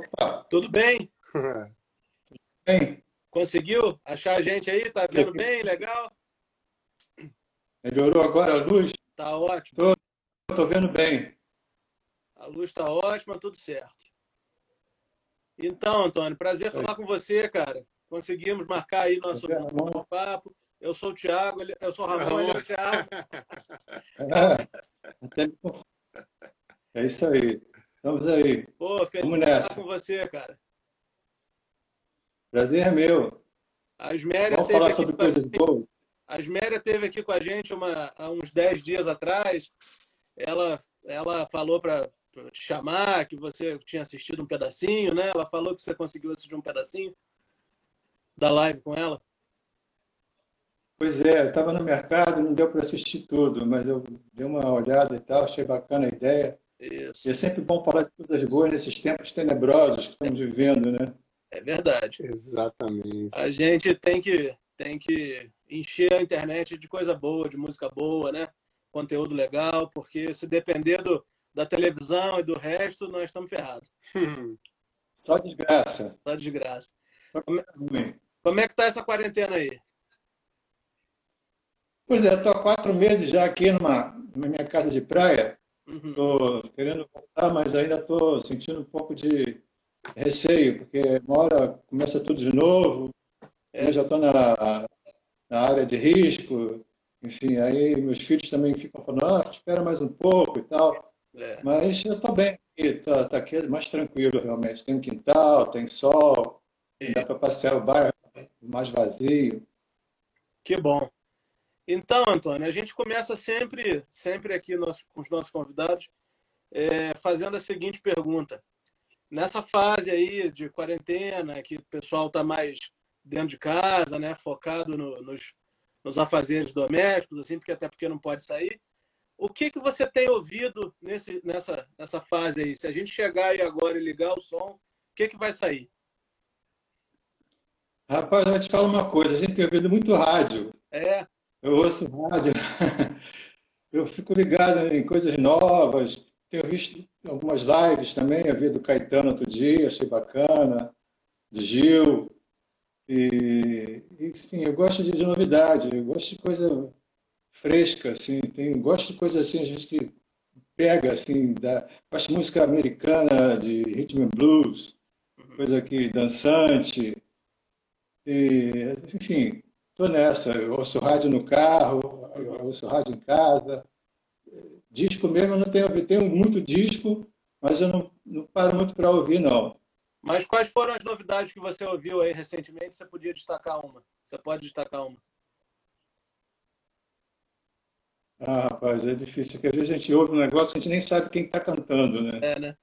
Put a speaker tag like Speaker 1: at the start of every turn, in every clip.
Speaker 1: Opa,
Speaker 2: Tudo bem?
Speaker 1: bem,
Speaker 2: Conseguiu achar a gente aí? Tá vendo bem? Legal?
Speaker 1: melhorou agora a luz?
Speaker 2: Tá ótimo.
Speaker 1: Estou vendo bem.
Speaker 2: A luz tá ótima, tudo certo. Então, Antônio, prazer falar com você, cara. Conseguimos marcar aí nosso
Speaker 1: amor?
Speaker 2: papo. Eu sou o Thiago, eu sou o Ramon, ele é o Thiago.
Speaker 1: É. É isso aí. Estamos aí.
Speaker 2: Pô, feliz
Speaker 1: Vamos nessa.
Speaker 2: com você, cara.
Speaker 1: Prazer é meu.
Speaker 2: A Isméria
Speaker 1: Vamos
Speaker 2: teve
Speaker 1: falar
Speaker 2: aqui
Speaker 1: sobre
Speaker 2: com a
Speaker 1: coisas
Speaker 2: gente-
Speaker 1: boas.
Speaker 2: A Isméria esteve aqui com a gente uma- há uns 10 dias atrás. Ela, ela falou para te chamar, que você tinha assistido um pedacinho, né? Ela falou que você conseguiu assistir um pedacinho da live com ela.
Speaker 1: Pois é, estava no mercado, não deu para assistir tudo, mas eu dei uma olhada e tal, achei bacana a ideia.
Speaker 2: Isso,
Speaker 1: E é sempre bom falar de coisas boas nesses tempos tenebrosos que estamos vivendo, né?
Speaker 2: é verdade.
Speaker 3: Exatamente.
Speaker 2: A gente tem que, tem que encher a internet de coisa boa, de música boa, né? Conteúdo legal, porque se depender do, da televisão e do resto, nós estamos ferrados.
Speaker 1: Só desgraça.
Speaker 2: Tá de graça.
Speaker 1: Só coisa ruim.
Speaker 2: Como é que tá essa quarentena aí?
Speaker 1: Pois é, estou há quatro meses já aqui numa, na minha casa de praia.
Speaker 2: Uhum.
Speaker 1: Estou querendo voltar, mas ainda estou sentindo um pouco de receio, porque uma hora começa tudo de novo,
Speaker 2: É.
Speaker 1: eu já estou na, na área de risco, enfim, aí meus filhos também ficam falando, ah, espera mais um pouco e tal,
Speaker 2: É.
Speaker 1: mas eu estou bem aqui, tá, tá aqui mais tranquilo realmente, tem um quintal, tem sol, dá para passear o bairro mais vazio.
Speaker 2: Que bom. Então, Antônio, a gente começa sempre, sempre aqui nós, com os nossos convidados, é, fazendo a seguinte pergunta. Nessa fase aí de quarentena, que o pessoal está mais dentro de casa, né, focado no- nos, nos afazeres domésticos, assim, porque até porque não pode sair. O que que você tem ouvido nesse, nessa, nessa fase aí? Se a gente chegar aí agora e ligar o som, o que que vai sair?
Speaker 1: Rapaz, eu te falo uma coisa, a gente tem ouvido muito rádio,
Speaker 2: É,
Speaker 1: Eu ouço rádio, eu fico ligado em coisas novas. Tenho visto algumas lives também, eu vi do Caetano outro dia, achei bacana, de Gil. E, enfim, eu gosto de, de novidade, eu gosto de coisa fresca, assim, tem, gosto de coisa assim, a gente que pega, assim, da, gosto de música americana, de rhythm and blues, coisa que dançante. E, enfim, Estou nessa, eu ouço rádio no carro, eu ouço rádio em casa. Disco mesmo eu não tenho ouvido. Tenho muito disco, mas eu não, não paro muito para ouvir, não.
Speaker 2: Mas quais foram as novidades que você ouviu aí recentemente? Você podia destacar uma. Você pode destacar uma.
Speaker 1: Ah, rapaz, é difícil, porque às vezes a gente ouve um negócio e a gente nem sabe quem está cantando, né?
Speaker 2: É, né?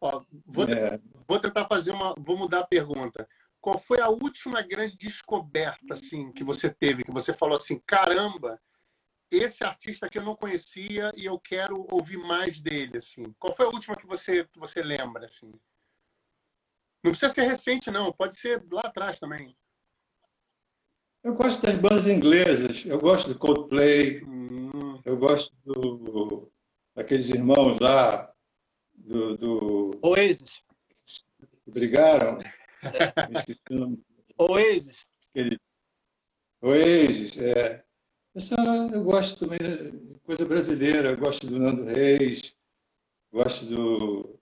Speaker 3: Ó, vou,
Speaker 1: É.
Speaker 3: vou tentar fazer uma. Vou mudar a pergunta. Qual foi a última grande descoberta assim que você teve, que você falou assim, caramba, esse artista que eu não conhecia e eu quero ouvir mais dele, assim. Qual foi a última que você que você lembra, assim? Não precisa ser recente, não. Pode ser lá atrás também.
Speaker 1: Eu gosto das bandas inglesas, eu gosto do Coldplay,
Speaker 3: Hum,
Speaker 1: eu gosto do, daqueles irmãos lá, do, do
Speaker 2: Oasis.
Speaker 1: que brigaram. Me esqueci o nome.
Speaker 2: Oasis.
Speaker 1: Oasis, é. Essa eu gosto também de coisa brasileira, eu gosto do Nando Reis, gosto do.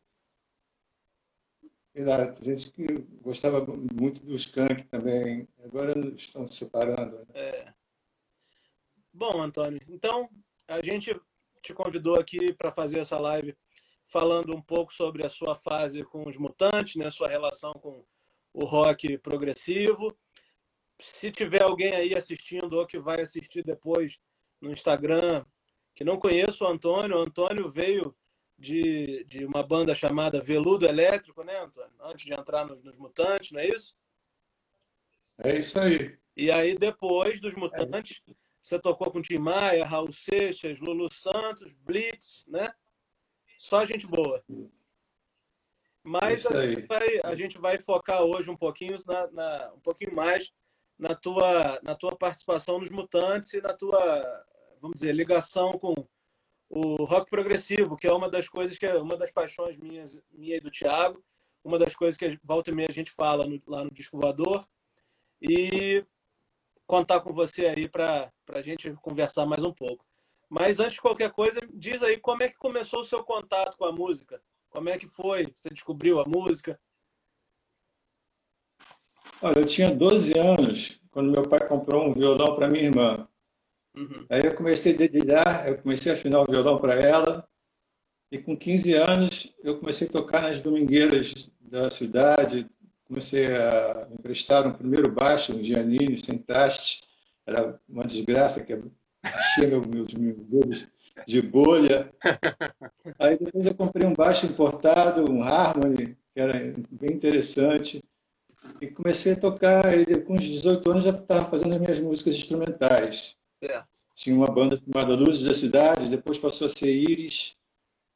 Speaker 1: Lá, gente que gostava muito do Skank também, agora estão se separando. né?
Speaker 2: Bom, Antônio, então a gente te convidou aqui para fazer essa live falando um pouco sobre a sua fase com os Mutantes, né, sua relação com o rock progressivo. Se tiver alguém aí assistindo ou que vai assistir depois no Instagram, que não conheço o Antônio, o Antônio veio de, de uma banda chamada Veludo Elétrico, né, Antônio? Antes de entrar nos, nos Mutantes, não é isso?
Speaker 1: É isso aí.
Speaker 2: E aí, depois dos Mutantes, você tocou com Tim Maia, Raul Seixas, Lulu Santos, Blitz, né? Só gente boa. Mas
Speaker 1: Isso
Speaker 2: a gente, vai, a gente vai focar hoje um pouquinho, na, na- um pouquinho mais na tua, na tua participação nos Mutantes e na tua, vamos dizer, ligação com o rock progressivo, que é uma das coisas que é uma das paixões minhas, minha e do Thiago. uma das coisas que volta e meia a gente fala no, lá no Disco Voador. E contar com você aí para a gente conversar mais um pouco. Mas antes de qualquer coisa, diz aí como é que começou o seu contato com a música? Como é que foi? Você descobriu a música?
Speaker 1: Olha, eu tinha 12 anos quando meu pai comprou um violão para minha irmã. Uhum. Aí eu comecei a dedilhar, eu comecei a afinar o violão para ela. E com 15 anos eu comecei a tocar nas domingueiras da cidade. Comecei a me emprestar um primeiro baixo, um Giannini, sem traste. Era uma desgraça, que enchia meus, meus dedos de bolha. Aí depois eu comprei um baixo importado, um Harmony, que era bem interessante. E comecei a tocar, e com uns 18 anos já estava fazendo as minhas músicas instrumentais. Certo. Tinha uma banda chamada Luzes da Cidade, depois passou a ser Iris.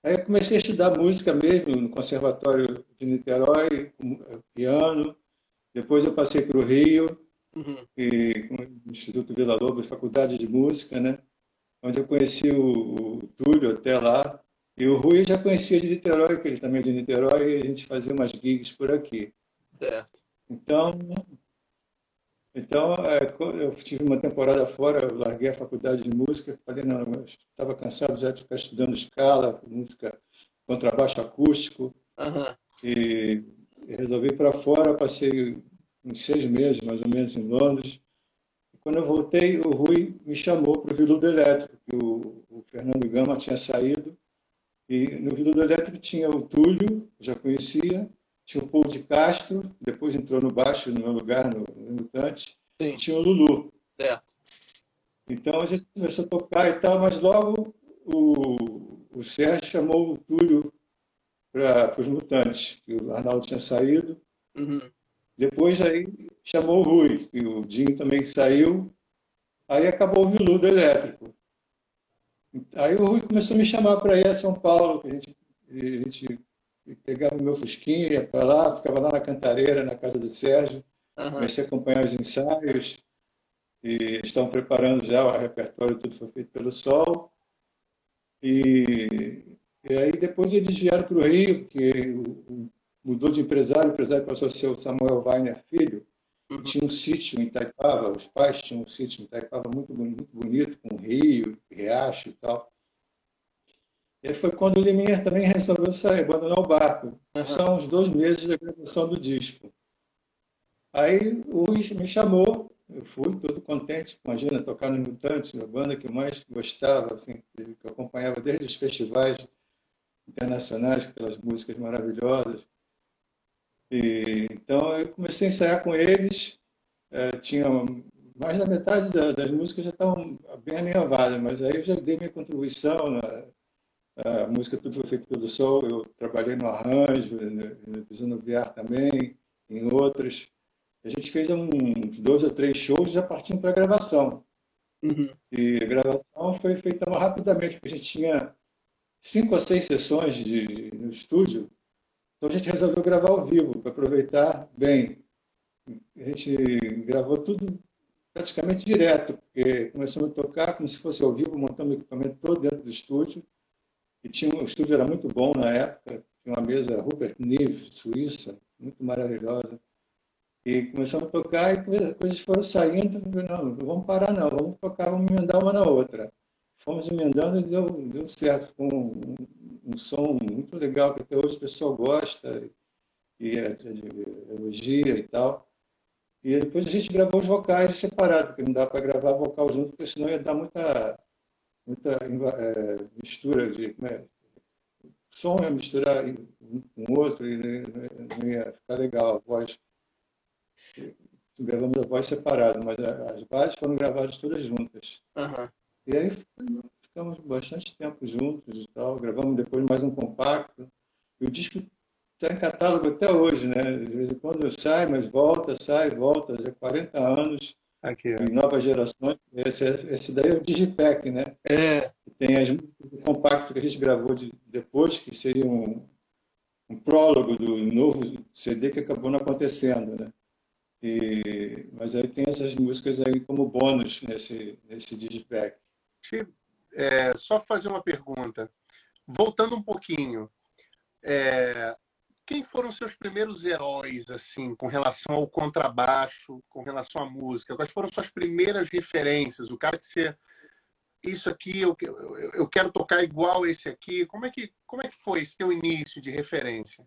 Speaker 1: Aí eu comecei a estudar música mesmo no Conservatório de Niterói, piano. Depois eu passei para o Rio, uhum. e, no Instituto Vila Lobos, Faculdade de Música, né? Onde eu conheci o, o Túlio até lá. E o Rui já conhecia de Niterói, que ele também é de Niterói, e a gente fazia umas gigs por aqui. Certo. Então, então é, eu tive uma temporada fora, larguei a faculdade de música, falei, não, eu estava cansado já de ficar estudando escala, música, contrabaixo acústico, uhum. e, e resolvi ir para fora, passei uns seis meses, mais ou menos, em Londres. Quando eu voltei, o Rui me chamou para o Viludo Elétrico, que o, o Fernando Gama tinha saído, e no Viludo Elétrico tinha o Túlio, já conhecia, tinha o Paul de Castro, depois entrou no baixo, no meu lugar, no, no Mutante, e tinha o Lulu. Certo. Então a gente começou a tocar e tal, mas logo o, o Sérgio chamou o Túlio para os Mutantes, que o Arnaldo tinha saído. Uhum. Depois aí chamou o Rui, que o Dinho também saiu. Aí acabou o Viludo Elétrico. Aí o Rui começou a me chamar para ir a São Paulo, que a gente, a gente e pegava o meu fusquinha, ia para lá, ficava lá na cantareira, na casa do Sérgio, uhum. comecei a acompanhar os ensaios, e estão preparando já o repertório, tudo foi feito pelo Sol. E, e aí depois eles vieram para o Rio, porque mudou de empresário, o empresário passou a ser o Samuel Weiner Filho, uhum. tinha um sítio em Itaipava, os pais tinham um sítio em Itaipava muito, muito bonito, com rio, riacho e tal. E foi quando o Liminha também resolveu sair, abandonar o barco. Uhum. São os dois meses da gravação do disco. Aí o Luiz me chamou, eu fui todo contente, imagina, tocar no Mutantes, a banda que eu mais gostava, assim, que eu acompanhava desde os festivais internacionais, aquelas músicas maravilhosas. E, então eu comecei a ensaiar com eles, é, tinha mais da metade da, das músicas já estavam bem alinhavadas, mas aí eu já dei minha contribuição na, a música tudo foi feito pelo Sol, eu trabalhei no arranjo, no, no VR também, em outras. A gente fez uns dois ou três shows já partindo para a gravação. Uhum. E a gravação foi feita rapidamente, porque a gente tinha cinco ou seis sessões de, no estúdio, então a gente resolveu gravar ao vivo, para aproveitar bem. A gente gravou tudo praticamente direto, porque começamos a tocar como se fosse ao vivo, montando o equipamento todo dentro do estúdio e tinha, o estúdio era muito bom na época, tinha uma mesa Rupert Neve, Suíça, muito maravilhosa. E começamos a tocar e coisas foram saindo. Não, não vamos parar não, vamos tocar, vamos emendar uma na outra. Fomos emendando e deu, deu certo. Ficou um, um, som muito legal, que até hoje o pessoal gosta e é, elogia e tal. E depois a gente gravou os vocais separados, porque não dá para gravar vocal junto, porque senão ia dar muita muita é, mistura de. Né, som ia misturar um com o outro e não ia ficar legal a voz. Gravamos a voz separada, mas as bases foram gravadas todas juntas. Uhum. E aí ficamos bastante tempo juntos e tal. Gravamos depois mais um compacto. E o disco está em catálogo até hoje, né? De vez em quando sai, mas volta, sai, volta. Já 40 anos Aqui, ó. novas gerações. Esse, esse daí é o Digipack, né? É. Tem as compactos que a gente gravou de, depois, que seria um, um prólogo do novo CD que acabou não acontecendo, né? E, mas aí tem essas músicas aí como bônus nesse, nesse Digipack.
Speaker 3: É, só fazer uma pergunta. Voltando um pouquinho, é, quem foram seus primeiros heróis, assim, com relação ao contrabaixo, com relação à música? Quais foram suas primeiras referências? O cara que você. Isso aqui, eu, eu, eu quero tocar igual esse aqui. Como é, que, como é que foi esse teu início de referência?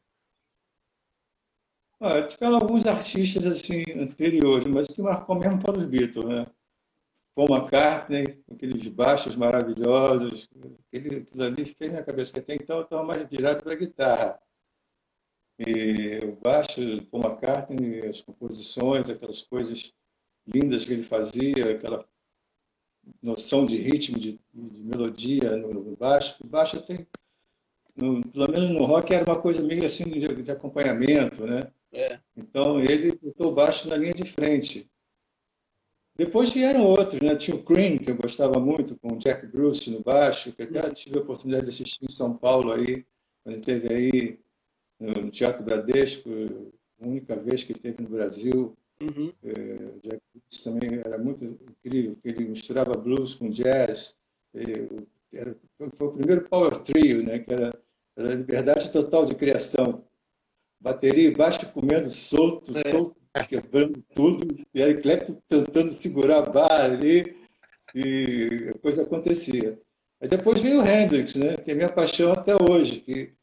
Speaker 1: Ah, tiveram alguns artistas assim anteriores, mas o que marcou mesmo foram os Beatles, né? Paul McCartney, aqueles baixos maravilhosos, aquele, aquilo ali fez minha cabeça, que até então eu estava mais direto para a guitarra. E o baixo, Paul McCartney, as composições, aquelas coisas lindas que ele fazia, aquela noção de ritmo, de, de melodia no, no, baixo. O baixo tem, no, pelo menos no rock, era uma coisa meio assim de, de acompanhamento, né? É. Então ele botou o baixo na linha de frente. Depois vieram outros, né? Tinha o Cream, que eu gostava muito, com o Jack Bruce no baixo, que até tive a oportunidade de assistir em São Paulo aí, quando ele esteve aí no Teatro Bradesco, a única vez que ele teve no Brasil. Uhum. É, Jack Bruce também era muito incrível, porque ele misturava blues com jazz. Era, foi o primeiro power trio, né? Que era, era liberdade total de criação. Bateria e baixo comendo solto, é. solto, quebrando tudo. E Eric Clapton tentando segurar a barra ali. E a coisa acontecia. Aí depois veio o Hendrix, né? Que é minha paixão até hoje. Que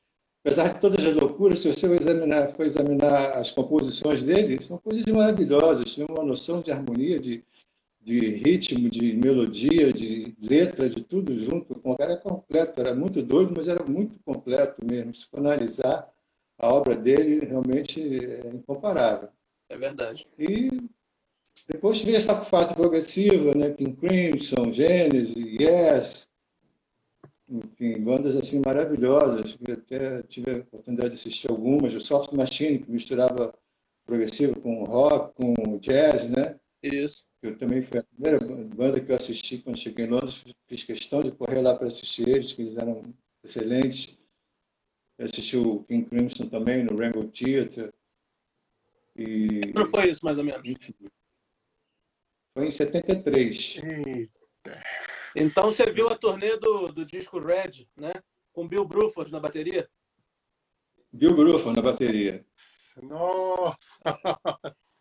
Speaker 1: apesar de todas as loucuras, se você examinar, for examinar as composições dele, são coisas maravilhosas, tem uma noção de harmonia, de, de ritmo, de melodia, de letra, de tudo junto. O cara é completo, era muito doido, mas era muito completo mesmo. Se for analisar, a obra dele realmente é incomparável.
Speaker 2: É verdade.
Speaker 1: E depois veio essa parte progressiva, né? King Crimson, Genesis, Yes, enfim, bandas assim maravilhosas, que até tive a oportunidade de assistir algumas, o Soft Machine, que misturava progressivo com rock, com jazz, né?
Speaker 2: Isso.
Speaker 1: Eu também foi a primeira banda que eu assisti quando cheguei em Londres, fiz questão de correr lá para assistir eles, que eles eram excelentes. Eu assisti o King Crimson também no Rainbow Theatre.
Speaker 2: E... Quando foi isso, mais ou menos?
Speaker 1: Foi em 73.
Speaker 2: Eita. Então você viu a turnê do, do disco Red, né? Com Bill Bruford na bateria?
Speaker 1: Bill Bruford na bateria.
Speaker 3: Nossa!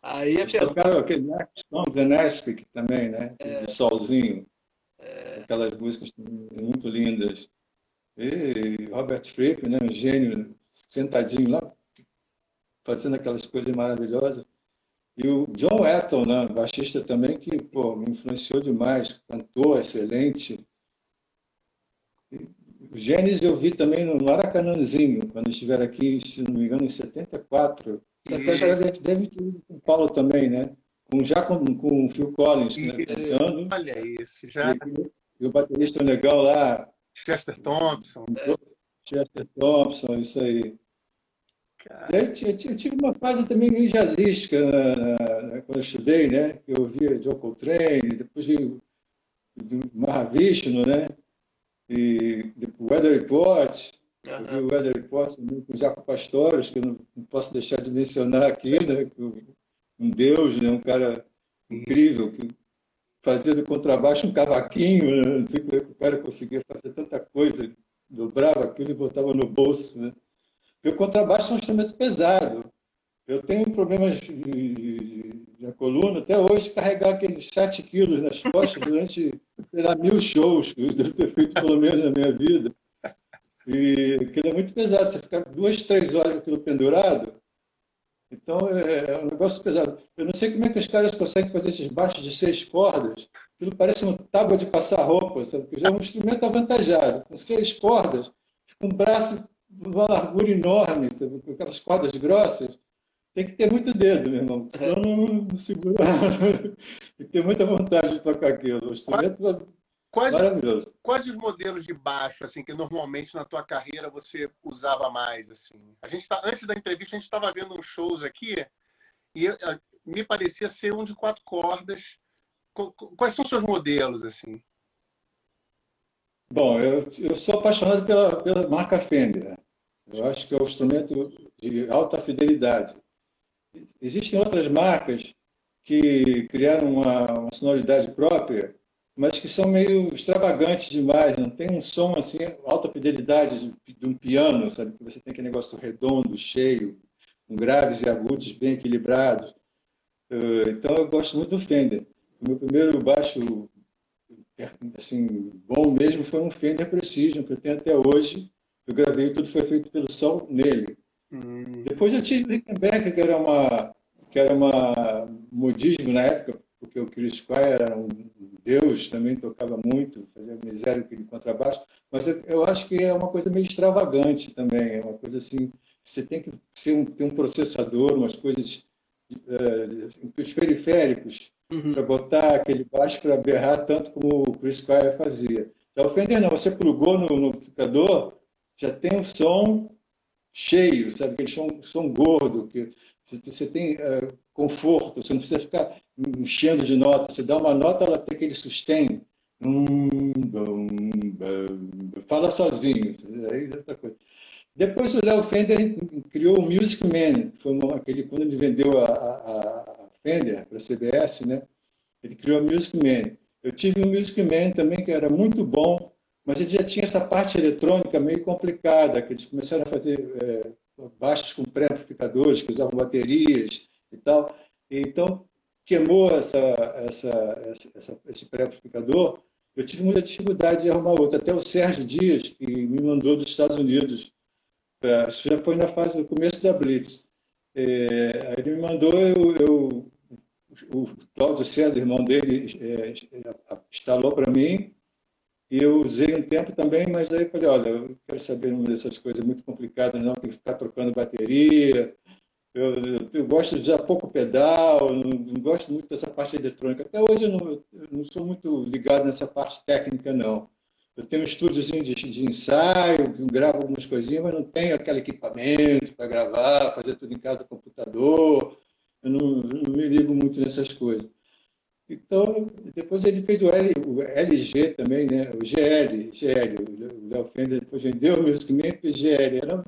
Speaker 1: Aí é pesado. tocaram aquele Song, também, né? É. De Solzinho. É. Aquelas músicas muito lindas. E Robert Fripp, né? um gênio, sentadinho lá, fazendo aquelas coisas maravilhosas. E o John Wetton, né, baixista também, que pô, me influenciou demais, cantor excelente. O Gênesis eu vi também no Maracanãzinho, quando estiver aqui, se não me engano, em 74. Até já deve, deve ter com o Paulo também, né? Com, já com, com o Phil Collins né,
Speaker 3: cantando. Olha esse, já.
Speaker 1: E, e o baterista legal lá.
Speaker 3: Chester Thompson.
Speaker 1: Chester Thompson, isso aí. E aí, eu tive uma fase também meio jazzística né, quando eu estudei, né? Eu ouvia John Coltrane, depois do Mahavishnu, né? E o Weather Report, uhum. eu o Weather Report também com o Jaco Pastores, que eu não, não, posso deixar de mencionar aqui, né? Um deus, né? Um cara incrível, que fazia do contrabaixo um cavaquinho, né? não sei como é que o cara conseguia fazer tanta coisa, dobrava aquilo e botava no bolso, né? Porque o contrabaixo é um instrumento pesado. Eu tenho problemas na coluna até hoje, carregar aqueles 7 quilos nas costas durante lá, mil shows que eu devo ter feito pelo menos na minha vida. E aquilo é muito pesado, você ficar duas, três horas com aquilo pendurado. Então é, é um negócio pesado. Eu não sei como é que os caras conseguem fazer esses baixos de seis cordas. Aquilo parece uma tábua de passar roupa, sabe? Porque já é um instrumento avantajado. Com seis cordas, com um braço uma largura enorme, sabe? com aquelas cordas grossas, tem que ter muito dedo, meu irmão, senão não, não segura. tem que ter muita vontade de tocar aquilo. O instrumento quais, maravilhoso.
Speaker 3: Quais os modelos de baixo assim que normalmente na tua carreira você usava mais assim? A gente tá, antes da entrevista a gente estava vendo uns shows aqui e me parecia ser um de quatro cordas. Quais são os seus modelos assim?
Speaker 1: Bom, eu, eu sou apaixonado pela, pela marca Fender. Eu acho que é um instrumento de alta fidelidade. Existem outras marcas que criaram uma, uma sonoridade própria, mas que são meio extravagantes demais. Não tem um som assim, alta fidelidade de, de um piano, sabe? Que você tem aquele negócio redondo, cheio, com graves e agudos bem equilibrados. Uh, então eu gosto muito do Fender. O meu primeiro baixo assim, bom mesmo foi um Fender Precision, que eu tenho até hoje. Eu gravei, tudo foi feito pelo sol nele. Hum. Depois eu tive Rickenbacker, que era uma que era uma modismo na época, porque o Chris Squire era um deus, também tocava muito, fazia miséria com contrabaixo, mas eu, eu, acho que é uma coisa meio extravagante também, é uma coisa assim, você tem que um, ter um processador, umas coisas, uh, os periféricos, uhum. para botar aquele baixo para berrar tanto como o Chris Squire fazia. Então, o Fender não, você plugou no, no amplificador, já tem um som cheio, sabe? Aquele som, som gordo, que você tem uh, conforto, você não precisa ficar enchendo de nota. Você dá uma nota, ela tem aquele sustain. Fala sozinho. Aí é outra coisa. Depois o Léo Fender criou o Music Man, foi uma, aquele, quando ele vendeu a, a, a Fender para a CBS, né? ele criou o Music Man. Eu tive um Music Man também que era muito bom, mas ele já tinha essa parte eletrônica meio complicada, que eles começaram a fazer é, baixos com pré-amplificadores, que usavam baterias e tal. Então, queimou essa, essa, essa, esse pré-amplificador, eu tive muita dificuldade de arrumar outro. Até o Sérgio Dias, que me mandou dos Estados Unidos, pra, isso já foi na fase do começo da Blitz. É, ele me mandou, eu, eu o Cláudio César, irmão dele, é, instalou para mim, e eu usei um tempo também, mas aí falei, olha, eu quero saber uma dessas coisas muito complicadas, não, tem que ficar trocando bateria. Eu, eu, eu gosto de usar pouco pedal, não, não, gosto muito dessa parte eletrônica. Até hoje eu não, eu não, sou muito ligado nessa parte técnica, não. Eu tenho um estúdiozinho de, de ensaio, gravo algumas coisinhas, mas não tenho aquele equipamento para gravar, fazer tudo em casa, computador. Eu não, não me ligo muito nessas coisas. Então, depois ele fez o, L, o LG também, né? o GL, GL, o Léo Fender depois vendeu o Man e fez GL. Era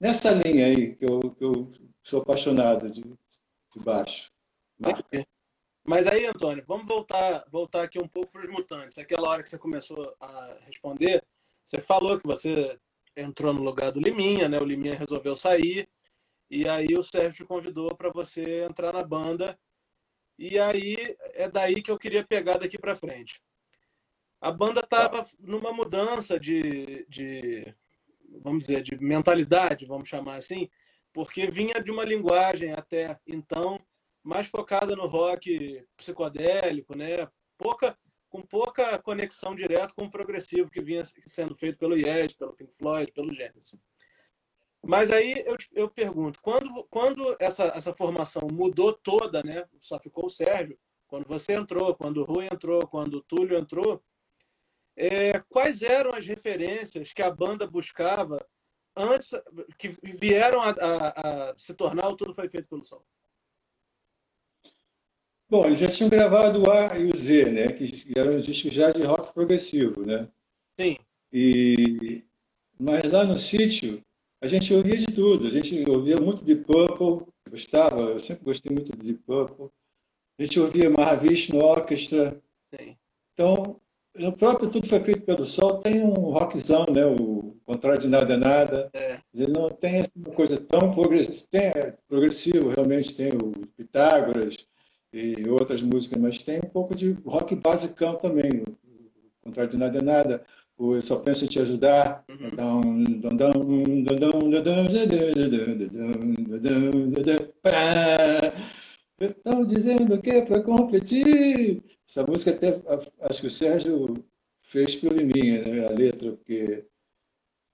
Speaker 1: nessa linha aí que eu, que eu sou apaixonado de, de baixo.
Speaker 2: Mas aí, Antônio, vamos voltar, voltar aqui um pouco para os mutantes. Aquela hora que você começou a responder, você falou que você entrou no lugar do Liminha, né? O Liminha resolveu sair, e aí o Sérgio te convidou para você entrar na banda e aí é daí que eu queria pegar daqui para frente. A banda estava numa mudança de, de, vamos dizer, de mentalidade, vamos chamar assim, porque vinha de uma linguagem até então mais focada no rock psicodélico, né? Pouca, com pouca conexão direta com o progressivo que vinha sendo feito pelo Yes, pelo Pink Floyd, pelo Genesis. Mas aí eu, eu pergunto, quando, quando essa, essa formação mudou toda, né? Só ficou o Sérgio, quando você entrou, quando o Rui entrou, quando o Túlio entrou, é, quais eram as referências que a banda buscava antes, que vieram a, a, a se tornar o Tudo Foi Feito pelo Sol?
Speaker 1: Bom, eles já tinham gravado o A e o Z, né? Que eram discos já de rock progressivo, né?
Speaker 2: Sim.
Speaker 1: E... Mas lá no sítio, a gente ouvia de tudo. A gente ouvia muito de Purple, gostava, eu sempre gostei muito de Purple. A gente ouvia Mahavishnu Orchestra. Sim. Então, no próprio Tudo Foi Feito pelo Sol tem um rockzão, né? O Contrário de Nada é Nada. É. Ele não tem essa coisa tão progressiva. Tem é, progressivo, realmente tem o Pitágoras e outras músicas, mas tem um pouco de rock basicão também. O Contrário de Nada é Nada o Eu Só Penso em Te Ajudar. Estão dizendo que é para competir. Essa música até acho que o Sérgio fez pelo Liminha, né? A letra, porque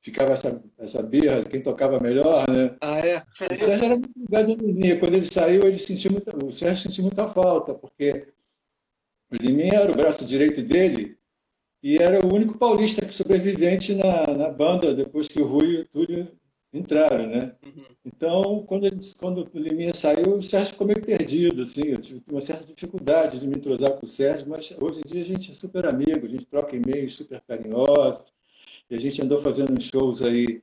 Speaker 1: ficava essa, essa birra, quem tocava melhor, né?
Speaker 2: Ah, é?
Speaker 1: O Sérgio era muito ligado no Liminha. Quando ele saiu, ele sentiu muita, o Sérgio sentiu muita falta, porque o Liminha era o braço direito dele e era o único paulista que sobrevivente na, na banda depois que o Rui e o Túlio entraram, né? Uhum. Então, quando, eles, quando o Liminha saiu, o Sérgio ficou meio perdido, assim, eu tive uma certa dificuldade de me entrosar com o Sérgio, mas hoje em dia a gente é super amigo, a gente troca e-mails super carinhosos, e a gente andou fazendo uns shows aí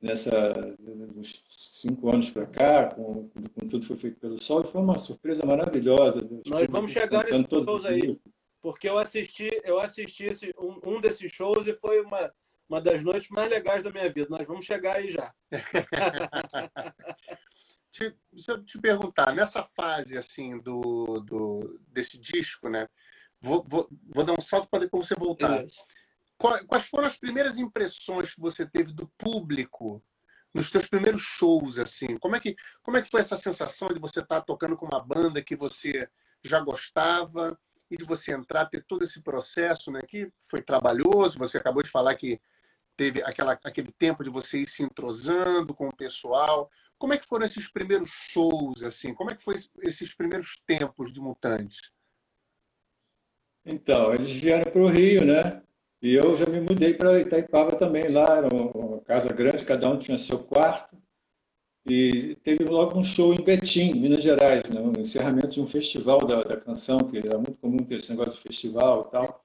Speaker 1: nessa, uns cinco anos para cá, com, com, tudo foi feito pelo Sol, e foi uma surpresa maravilhosa.
Speaker 2: Nós vamos chegar nesses shows aí. Porque eu assisti, eu assisti esse, um, um desses shows e foi uma, uma das noites mais legais da minha vida. Nós vamos chegar aí já.
Speaker 3: te, se eu te perguntar, nessa fase assim do, do desse disco, né? Vou, vou, vou dar um salto para depois você voltar. Quais foram as primeiras impressões que você teve do público nos seus primeiros shows assim? Como é que como é que foi essa sensação de você estar tocando com uma banda que você já gostava e de você entrar, ter todo esse processo, né? Que foi trabalhoso. Você acabou de falar que teve aquela, aquele tempo de você ir se entrosando com o pessoal. Como é que foram esses primeiros shows, assim? Como é que foi esses primeiros tempos de Mutantes?
Speaker 1: Então, eles vieram para o Rio, né? E eu já me mudei para Itaipava também. Lá era uma casa grande, cada um tinha seu quarto. E teve logo um show em Betim, Minas Gerais, né? um encerramento de um festival da, da canção, que era muito comum ter esse negócio de festival e tal.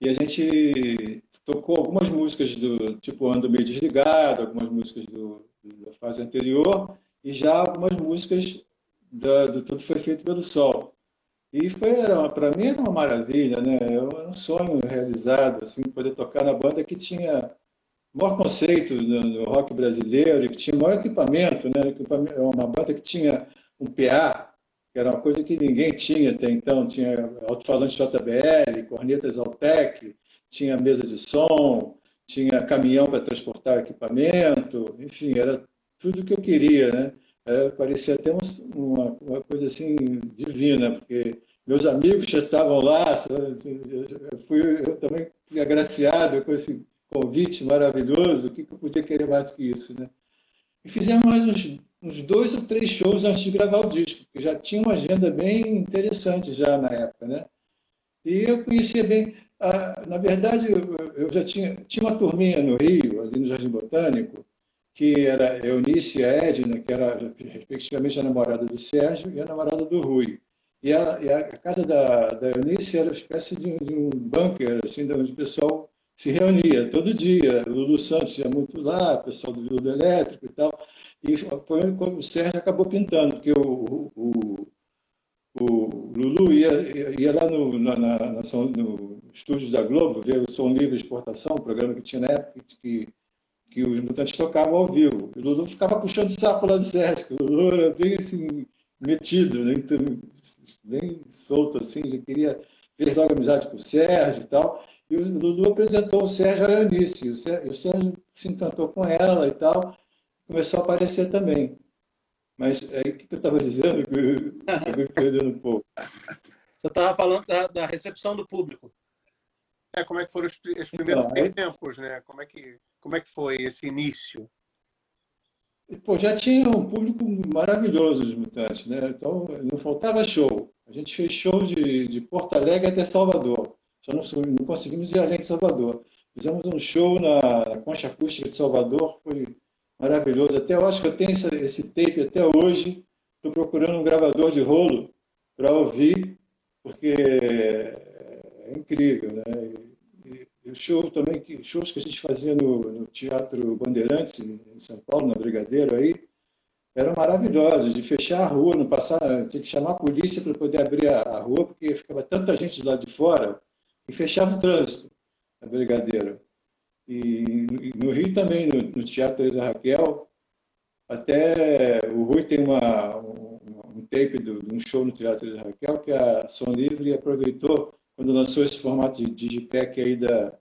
Speaker 1: E a gente tocou algumas músicas do tipo Ando Meio Desligado, algumas músicas do, da fase anterior, e já algumas músicas da, do Tudo Foi Feito pelo Sol. E foi, para mim, era uma maravilha, né? Era um sonho realizado, assim, poder tocar na banda que tinha maior conceito no, no, rock brasileiro, que tinha maior equipamento, né? Equipamento, uma banda que tinha um PA, que era uma coisa que ninguém tinha até então. Tinha alto-falante JBL, cornetas Altec, tinha mesa de som, tinha caminhão para transportar equipamento, enfim, era tudo que eu queria, né? Era, parecia até uma, uma coisa assim divina, porque meus amigos já estavam lá, eu, fui, eu também fui agraciado com esse convite maravilhoso, o que eu podia querer mais que isso, né? E fizemos mais uns, uns dois ou três shows antes de gravar o disco, que já tinha uma agenda bem interessante já na época, né? E eu conhecia bem, na verdade, eu, já tinha, tinha uma turminha no Rio, ali no Jardim Botânico, que era Eunice e a Edna, que era respectivamente a namorada do Sérgio e a namorada do Rui. E a, e a casa da, da Eunice era uma espécie de, de um bunker, assim, onde o pessoal se reunia todo dia. O Lulu Santos ia muito lá, o pessoal do Viúdo Elétrico e tal. E foi quando o Sérgio acabou pintando, porque o, o, o Lulu ia, ia lá no, na, na, no estúdio da Globo ver o Som Livre Exportação, um programa que tinha na época que, que os mutantes tocavam ao vivo. O Lulu ficava puxando saco lá do Sérgio, o Lulu era bem assim, metido? Então, bem solto assim, já queria fez logo amizade com o Sérgio e tal. E o Dudu apresentou o Sérgio a Eunice. O Sérgio, o Sérgio se encantou com ela e tal. Começou a aparecer também. Mas aí o que eu estava dizendo? Que eu acabei perdendo um pouco.
Speaker 2: Você estava falando da, da, recepção do público.
Speaker 3: É, como é que foram os, os primeiros então, tempos, né? Como é, que, como é que foi esse início?
Speaker 1: Pô, já tinha um público maravilhoso dos Mutantes, né? Então não faltava show. A gente fez show de, de Porto Alegre até Salvador. Só não, não conseguimos ir além de Salvador. Fizemos um show na Concha Acústica de Salvador, foi maravilhoso. Até eu acho que eu tenho esse, esse tape até hoje. Estou procurando um gravador de rolo para ouvir, porque é incrível, né? E, e os shows também, que, shows que a gente fazia no, no Teatro Bandeirantes, em São Paulo, na Brigadeiro, aí, eram maravilhosos, de fechar a rua, não passar, tinha que chamar a polícia para poder abrir a, rua, porque ficava tanta gente lado de fora, e fechava o trânsito na Brigadeiro. E, no Rio também, no, no Teatro Teresa Raquel, até o Rui tem uma, um, um tape do, de um show no Teatro Teresa Raquel que a Som Livre aproveitou quando lançou esse formato de digipack aí da,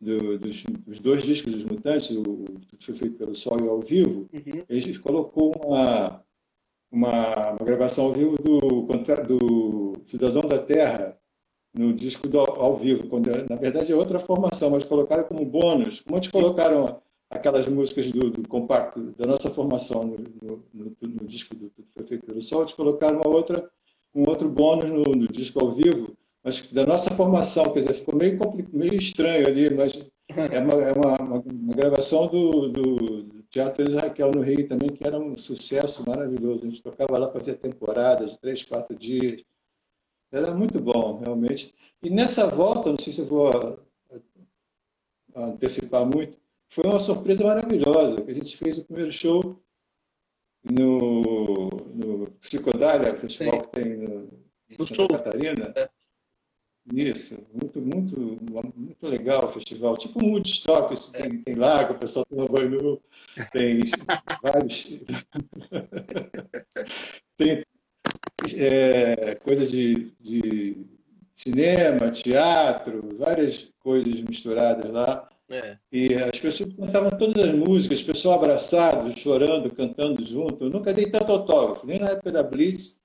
Speaker 1: do, dos, dos, dois discos dos Mutantes, o, que foi feito pelo Sol e ao vivo, uhum. ele colocou uma, uma, uma, gravação ao vivo do, do Cidadão da Terra, no disco do, ao vivo, quando na verdade é outra formação, mas colocaram como bônus, como eles colocaram aquelas músicas do, do compacto da nossa formação no, no, no, no disco do Tudo Foi Feito pelo Sol, eles colocaram uma outra, um outro bônus no, disco ao vivo, mas da nossa formação, quer dizer, ficou meio, meio estranho ali, mas é uma, é uma, uma, uma gravação do, do, Teatro Israel no Rio também, que era um sucesso maravilhoso. A gente tocava lá, fazia temporadas, três, quatro dias. Era muito bom, realmente. E nessa volta, não sei se eu vou antecipar muito, foi uma surpresa maravilhosa, que a gente fez o primeiro show no, no Psicodália, festival Sim. que tem no, em Santa. Catarina. É. Isso, muito, muito, muito legal o festival. Tipo um Woodstock, isso tem, tem lago, o pessoal toma banho tem vários. tem é, coisas de, de cinema, teatro, várias coisas misturadas lá. É. E as pessoas cantavam todas as músicas, pessoal abraçado, chorando, cantando junto. Eu nunca dei tanto autógrafo, nem na época da Blitz,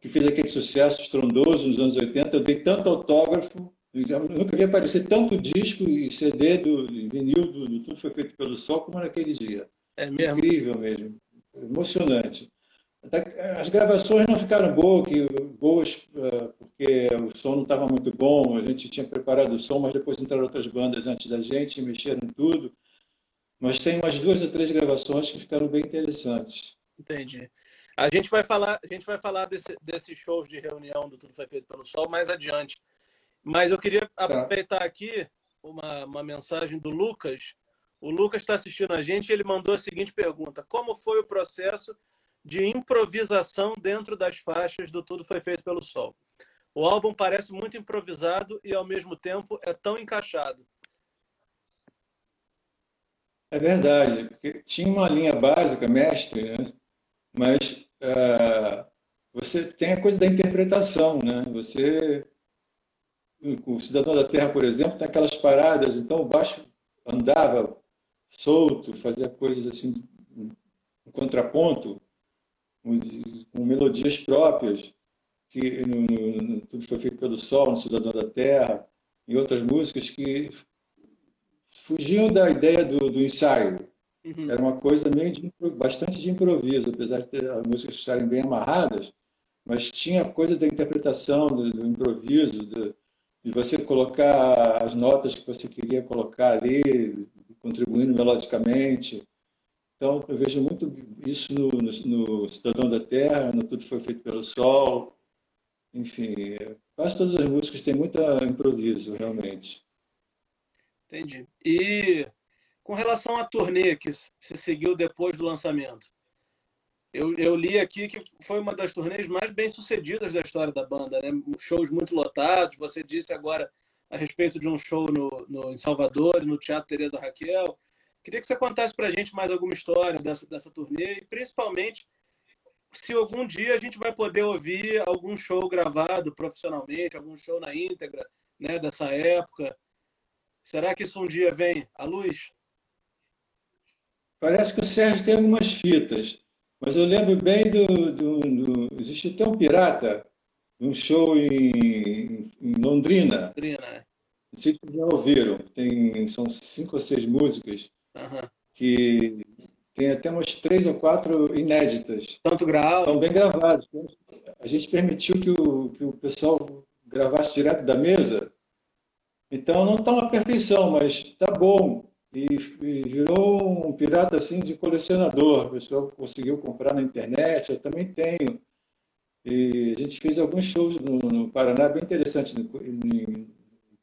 Speaker 1: que fez aquele sucesso estrondoso nos anos 80, eu dei tanto autógrafo, eu nunca vi aparecer tanto disco e CD do vinil do, do Tudo Foi Feito pelo Sol como naquele dia.
Speaker 2: É mesmo?
Speaker 1: Incrível mesmo, emocionante. As gravações não ficaram boas, boas eh, porque o som não estava muito bom, a gente tinha preparado o som, mas depois entraram outras bandas antes da gente, mexeram em tudo. Mas tem umas duas ou três gravações que ficaram bem interessantes.
Speaker 2: Entendi. A gente vai falar, a gente vai falar desse, desses shows de reunião do Tudo Foi Feito pelo Sol mais adiante. Mas eu queria tá. aproveitar aqui uma, uma mensagem do Lucas. O Lucas está assistindo a gente e ele mandou a seguinte pergunta: Como foi o processo de improvisação dentro das faixas do Tudo Foi Feito pelo Sol? O álbum parece muito improvisado e, ao mesmo tempo, é tão encaixado.
Speaker 1: É verdade, porque tinha uma linha básica, mestre, né? mas é, você tem a coisa da interpretação, né? Você, o Cidadão da Terra, por exemplo, tem aquelas paradas, então o baixo andava solto, fazia coisas assim, um contraponto, com melodias próprias, que no, no, tudo foi feito pelo Sol, no Cidadão da Terra, e outras músicas que fugiam da ideia do, do ensaio. Uhum. Era uma coisa meio de, bastante de improviso, apesar de ter, as músicas estarem bem amarradas, mas tinha a coisa da interpretação, do, do improviso, do, de você colocar as notas que você queria colocar ali, contribuindo melodicamente. Então, eu vejo muito isso no, no, no Cidadão da Terra, no Tudo Foi Feito pelo Sol. Enfim, quase todas as músicas têm muito improviso, realmente.
Speaker 2: Entendi. E com relação à turnê que se seguiu depois do lançamento, eu, eu, li aqui que foi uma das turnês mais bem sucedidas da história da banda, né? Shows muito lotados. Você disse agora a respeito de um show no, no em Salvador, no Teatro Teresa Raquel. Queria que você contasse para a gente mais alguma história dessa, dessa turnê e principalmente se algum dia a gente vai poder ouvir algum show gravado profissionalmente, algum show na íntegra, né, dessa época. Será que isso um dia vem à luz?
Speaker 1: Parece que o Sérgio tem algumas fitas, mas eu lembro bem do. do, do existe até um pirata, de um show em, em Londrina.
Speaker 2: Londrina. É.
Speaker 1: Não sei se vocês já ouviram, tem, são cinco ou seis músicas uhum. que tem até umas três ou quatro inéditas.
Speaker 2: Tanto grau.
Speaker 1: Estão bem gravadas. A gente permitiu que o, que o pessoal gravasse direto da mesa. Então não está uma perfeição, mas está bom e, e, virou um pirata assim de colecionador. O pessoal conseguiu comprar na internet, eu também tenho. E a gente fez alguns shows no, no Paraná bem interessantes, em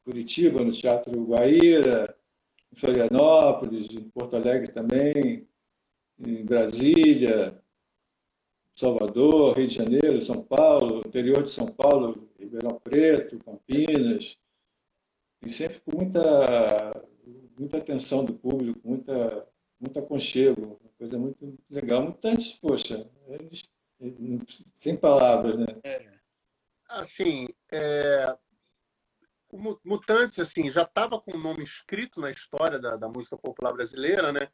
Speaker 1: Curitiba, no Teatro Guaíra, em Florianópolis, em Porto Alegre também, em Brasília, Salvador, Rio de Janeiro, São Paulo, interior de São Paulo, Ribeirão Preto, Campinas. E sempre com muita muita atenção do público, muita, muito aconchego, uma coisa muito legal. Mutantes, poxa, eles, sem palavras, né?
Speaker 3: É. Assim, é... o Mutantes assim, já estava com o nome escrito na história da, da música popular brasileira, né?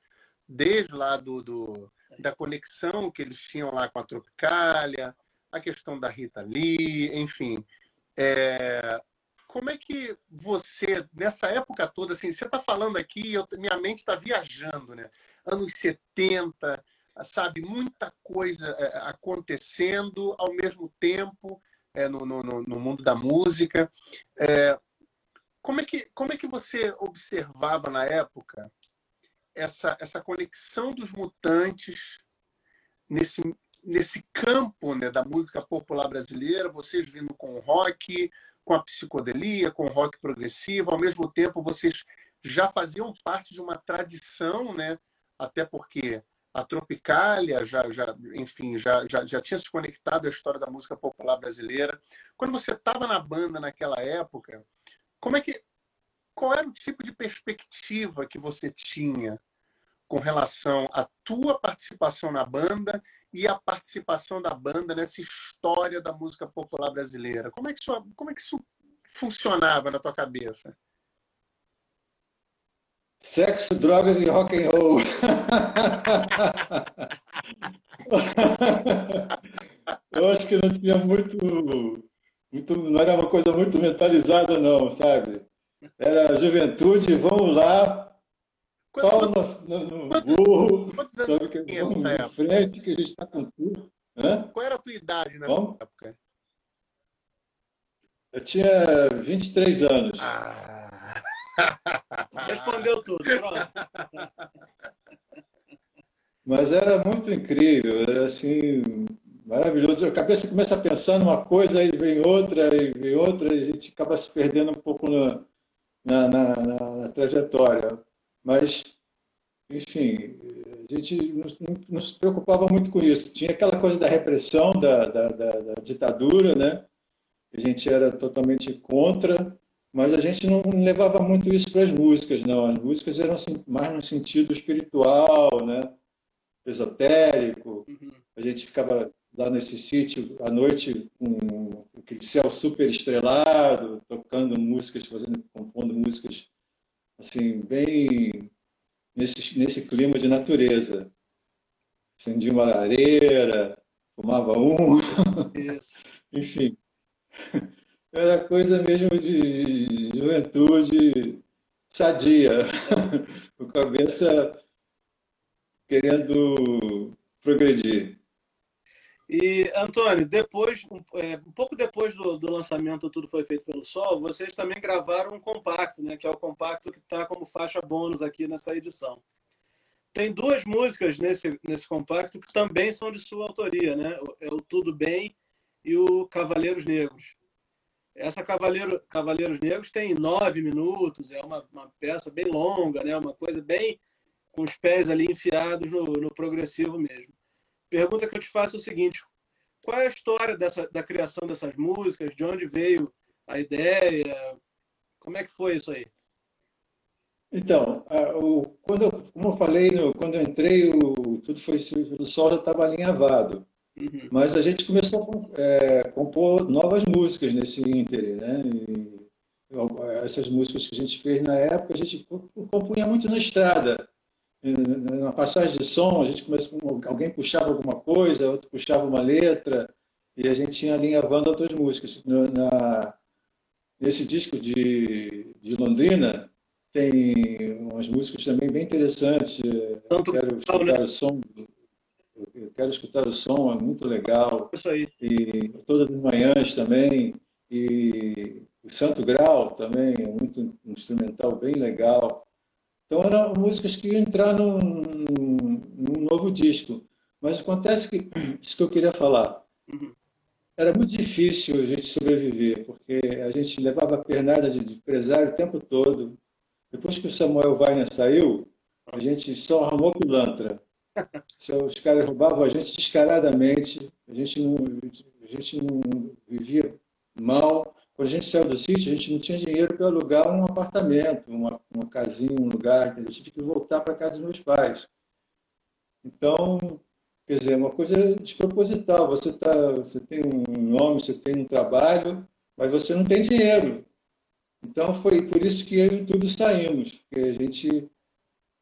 Speaker 3: Desde lá do, do, da conexão que eles tinham lá com a Tropicália, a questão da Rita Lee, enfim. É, como é que você, nessa época toda, assim, você está falando aqui, eu, minha mente está viajando, né? Anos 70, sabe? Muita coisa é, acontecendo ao mesmo tempo é, no, no, no, mundo da música. É, como, é que, como é que você observava na época essa, essa conexão dos mutantes nesse, nesse campo né, da música popular brasileira, vocês vindo com rock, com a psicodelia, com o rock progressivo. Ao mesmo tempo, vocês já faziam parte de uma tradição, né? até porque a Tropicália já, já, enfim, já, já, já tinha se conectado à história da música popular brasileira. Quando você estava na banda naquela época, como é que, qual era o tipo de perspectiva que você tinha com relação à tua participação na banda e a participação da banda nessa história da música popular brasileira? Como é que isso, como é que isso funcionava na tua cabeça?
Speaker 1: Sexo, drogas e rock and roll. Eu acho que não tinha muito, muito, não era uma coisa muito mentalizada não, sabe? Era juventude, vamos lá, pau no, no, no burro, sabe que vamos em frente, que a gente está com tudo.
Speaker 3: Hã? Qual era a tua idade nessa Bom? época?
Speaker 1: Eu tinha 23 anos.
Speaker 2: Ah. Respondeu tudo, pronto.
Speaker 1: Mas era muito incrível, era assim, maravilhoso. A cabeça começa a pensar numa coisa, aí vem outra, aí vem outra, e a gente acaba se perdendo um pouco na, na, na, na trajetória. Mas, enfim, a gente não, não, se preocupava muito com isso. Tinha aquela coisa da repressão, da, da, da, da ditadura, né? A gente era totalmente contra, mas a gente não levava muito isso para as músicas, não. As músicas eram assim, mais no sentido espiritual, né? esotérico. Uhum. A gente ficava lá nesse sítio à noite com aquele céu super estrelado, tocando músicas, fazendo, compondo músicas assim bem nesse nesse clima de natureza. Acendia uma lareira, fumava um, enfim era coisa mesmo de juventude sadia, com a cabeça querendo progredir.
Speaker 2: E, Antônio, depois, é, um pouco depois do, do, lançamento Tudo Foi Feito pelo Sol, vocês também gravaram um compacto, né, que é o compacto que está como faixa bônus aqui nessa edição. Tem duas músicas nesse, nesse compacto que também são de sua autoria, né? É o Tudo Bem e o Cavaleiros Negros. Essa Cavaleiro, Cavaleiros Negros tem nove minutos, é uma, uma, peça bem longa, né? uma coisa bem com os pés ali enfiados no, no, progressivo mesmo. Pergunta que eu te faço é o seguinte: qual é a história dessa, da criação dessas músicas? De onde veio a ideia? Como é que foi isso aí?
Speaker 1: Então, quando eu, como eu falei, quando eu entrei, o Tudo Foi o Sol já estava alinhavado. Uhum. Mas a gente começou a é, compor novas músicas nesse ínter, né? E, essas músicas que a gente fez na época, a gente compunha muito na estrada. Na passagem de som, a gente começou, alguém puxava alguma coisa, outro puxava uma letra, e a gente tinha alinhavando outras músicas. Na, nesse disco de, de Londrina, tem umas músicas também bem interessantes. Tanto Quero escutar né? o som eu quero escutar o som, é muito legal.
Speaker 2: Isso aí.
Speaker 1: E todas as manhãs também. E o Santo Grau também é muito um instrumental bem legal. Então eram músicas que iam entrar num, num novo disco. Mas acontece que isso que eu queria falar. Uhum. Era muito difícil a gente sobreviver, porque a gente levava a pernada de empresário o tempo todo. Depois que o Samuel Weiner saiu, a gente só arrumou pilantra. Os caras roubavam a gente descaradamente, a gente não, a gente não vivia mal. Quando a gente saiu do sítio, a gente não tinha dinheiro para alugar um apartamento, uma, uma casinha, um lugar. A gente tinha que voltar para casa dos meus pais. Então, quer dizer, uma coisa desproposital. Você, tá, você tem um nome, você tem um trabalho, mas você não tem dinheiro. Então, foi por isso que eu e o YouTube saímos, porque a gente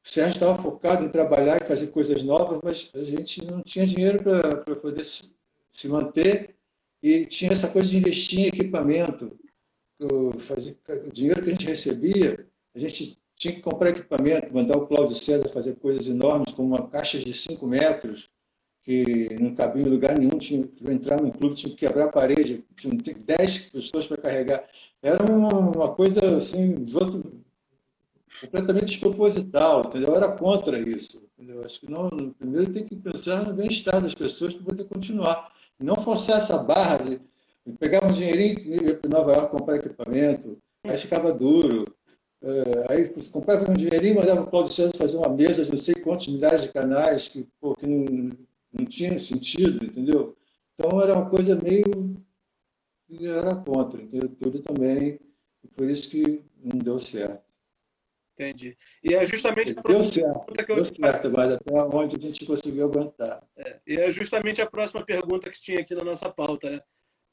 Speaker 1: o Sérgio estava focado em trabalhar e fazer coisas novas, mas a gente não tinha dinheiro para poder se, manter e tinha essa coisa de investir em equipamento. O, dinheiro que a gente recebia, a gente tinha que comprar equipamento, mandar o Cláudio César fazer coisas enormes, como uma caixa de 5 metros, que não cabia em lugar nenhum, tinha que entrar num clube, tinha que quebrar a parede, tinha 10 pessoas para carregar. Era uma coisa assim, de outro, completamente desproposital, entendeu? Eu era contra isso, entendeu? Acho que não, primeiro tem que pensar no bem-estar das pessoas para poder continuar. Não forçar essa barra de pegar um dinheirinho e ir para Nova York comprar equipamento, aí ficava duro. É, aí comprava um dinheirinho, mandava o Paulo César fazer uma mesa de não sei quantos milhares de canais, que, pô, que não, não tinha sentido, entendeu? Então era uma coisa meio. era contra, entendeu? Tudo também. E por isso que não deu certo.
Speaker 2: Entendi. E é justamente a
Speaker 1: deu certo, que eu... deu certo, mas até onde a gente conseguiu aguentar.
Speaker 2: É, e é justamente a próxima pergunta que tinha aqui na nossa pauta, né?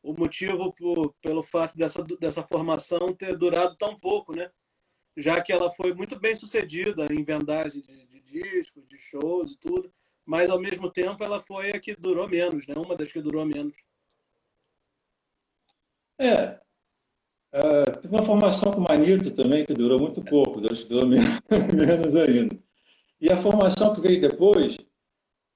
Speaker 2: O motivo por, pelo fato dessa, dessa formação ter durado tão pouco, né? Já que ela foi muito bem sucedida em vendagem de, de discos, de shows e tudo, mas ao mesmo tempo ela foi a que durou menos, né? Uma das que durou menos.
Speaker 1: É, Uh, teve uma formação com o Manito também, que durou muito pouco, durou menos ainda. E a formação que veio depois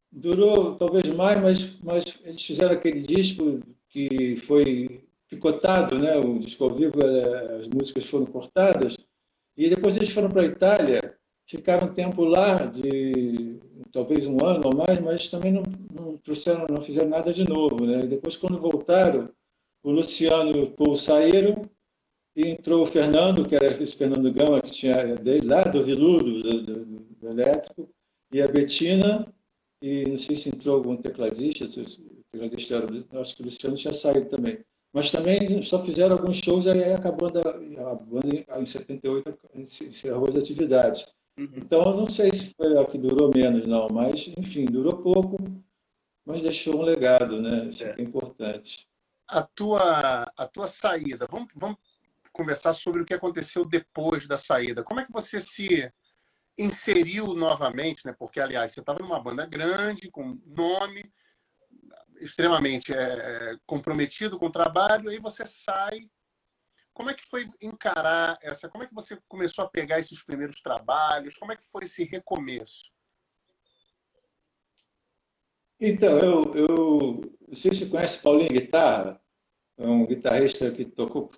Speaker 1: durou talvez mais, mas, mas eles fizeram aquele disco que foi picotado, né? o disco ao vivo, as músicas foram cortadas, e depois eles foram para a Itália, ficaram um tempo lá, de talvez um ano ou mais, mas também não, não trouxeram, não fizeram nada de novo. Né? E depois, quando voltaram, o Luciano e o Paul saíram, e entrou o Fernando, que era esse Fernando Gama, que tinha lá do Viludo, do, do, do, elétrico, e a Betina, e não sei se entrou algum tecladista, tecladista era, acho que o Luciano tinha saído também. Mas também só fizeram alguns shows, aí acabou a, a banda em 78 encerrou as atividades. Uhum. Então, eu não sei se foi a que durou menos, não, mas, enfim, durou pouco, mas deixou um legado, né? Isso é, é importante.
Speaker 3: A tua, a tua saída, vamos, vamos conversar sobre o que aconteceu depois da saída. Como é que você se inseriu novamente, né? Porque, aliás, você estava numa banda grande, com nome, extremamente é, comprometido com o trabalho, aí você sai. Como é que foi encarar essa? Como é que você começou a pegar esses primeiros trabalhos? Como é que foi esse recomeço?
Speaker 1: Então, eu, eu não sei se você conhece Paulinho Guitarra, é um guitarrista que tocou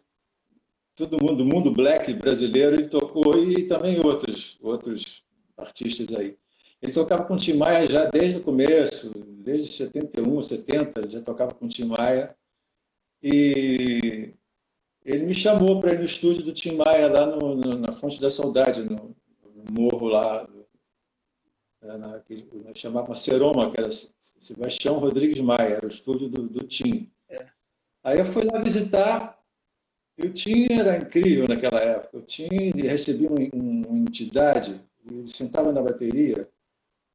Speaker 1: todo mundo do mundo black brasileiro ele tocou e também outros outros artistas aí. Ele tocava com Tim Maia já desde o começo, desde 71, 70, já tocava com Tim Maia. E ele me chamou para ir no estúdio do Tim Maia lá no, no, na Fonte da Saudade, no, no morro lá, é, na, que chamava Seroma, que era Sebastião Rodrigues Maia, era o estúdio do, do Tim. É. Aí eu fui lá visitar eu tinha, era incrível naquela época, eu tinha, recebia uma, entidade, ele sentava na bateria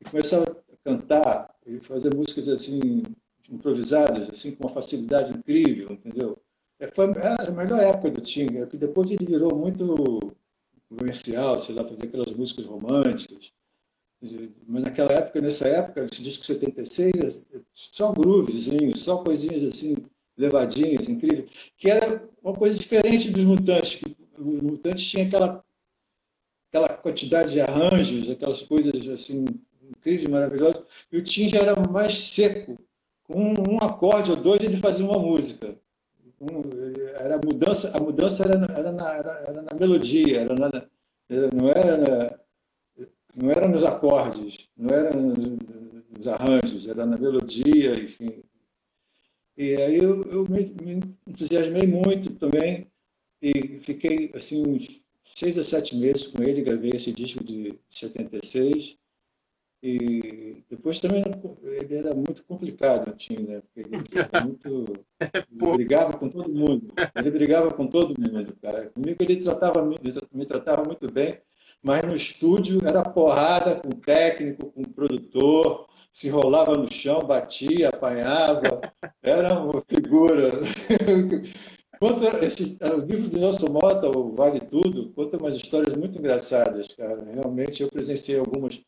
Speaker 1: e começava a cantar e fazer músicas assim, improvisadas, assim, com uma facilidade incrível, entendeu? É, foi a melhor época do Tim, é que depois ele virou muito comercial, sei lá, fazer aquelas músicas românticas. Mas naquela época, nessa época, esse disco 76, é só groovezinho, só coisinhas assim, levadinhas, incríveis, que era uma coisa diferente dos mutantes. Os mutantes tinham aquela, aquela quantidade de arranjos, aquelas coisas assim incríveis, maravilhosas, e o Tim já era mais seco. Com um acorde ou dois ele fazia uma música. Um, era a mudança, a mudança era, era, na, era, era na melodia, era na, não era na, não era nos acordes, não era nos arranjos, era na melodia, enfim, e aí eu, eu me, me, entusiasmei muito também e fiquei assim uns seis a sete meses com ele, gravei esse disco de 76 e depois também ele era muito complicado, tinha, né? Porque ele, muito, ele brigava com todo mundo, ele brigava com todo mundo, cara. Comigo ele tratava me tratava muito bem, mas no estúdio era porrada com o técnico, com o produtor, se rolava no chão, batia, apanhava, era uma figura. Conta esse, o livro do Nelson Mota, o Vale Tudo, conta umas histórias muito engraçadas, cara. Realmente eu presenciei algumas,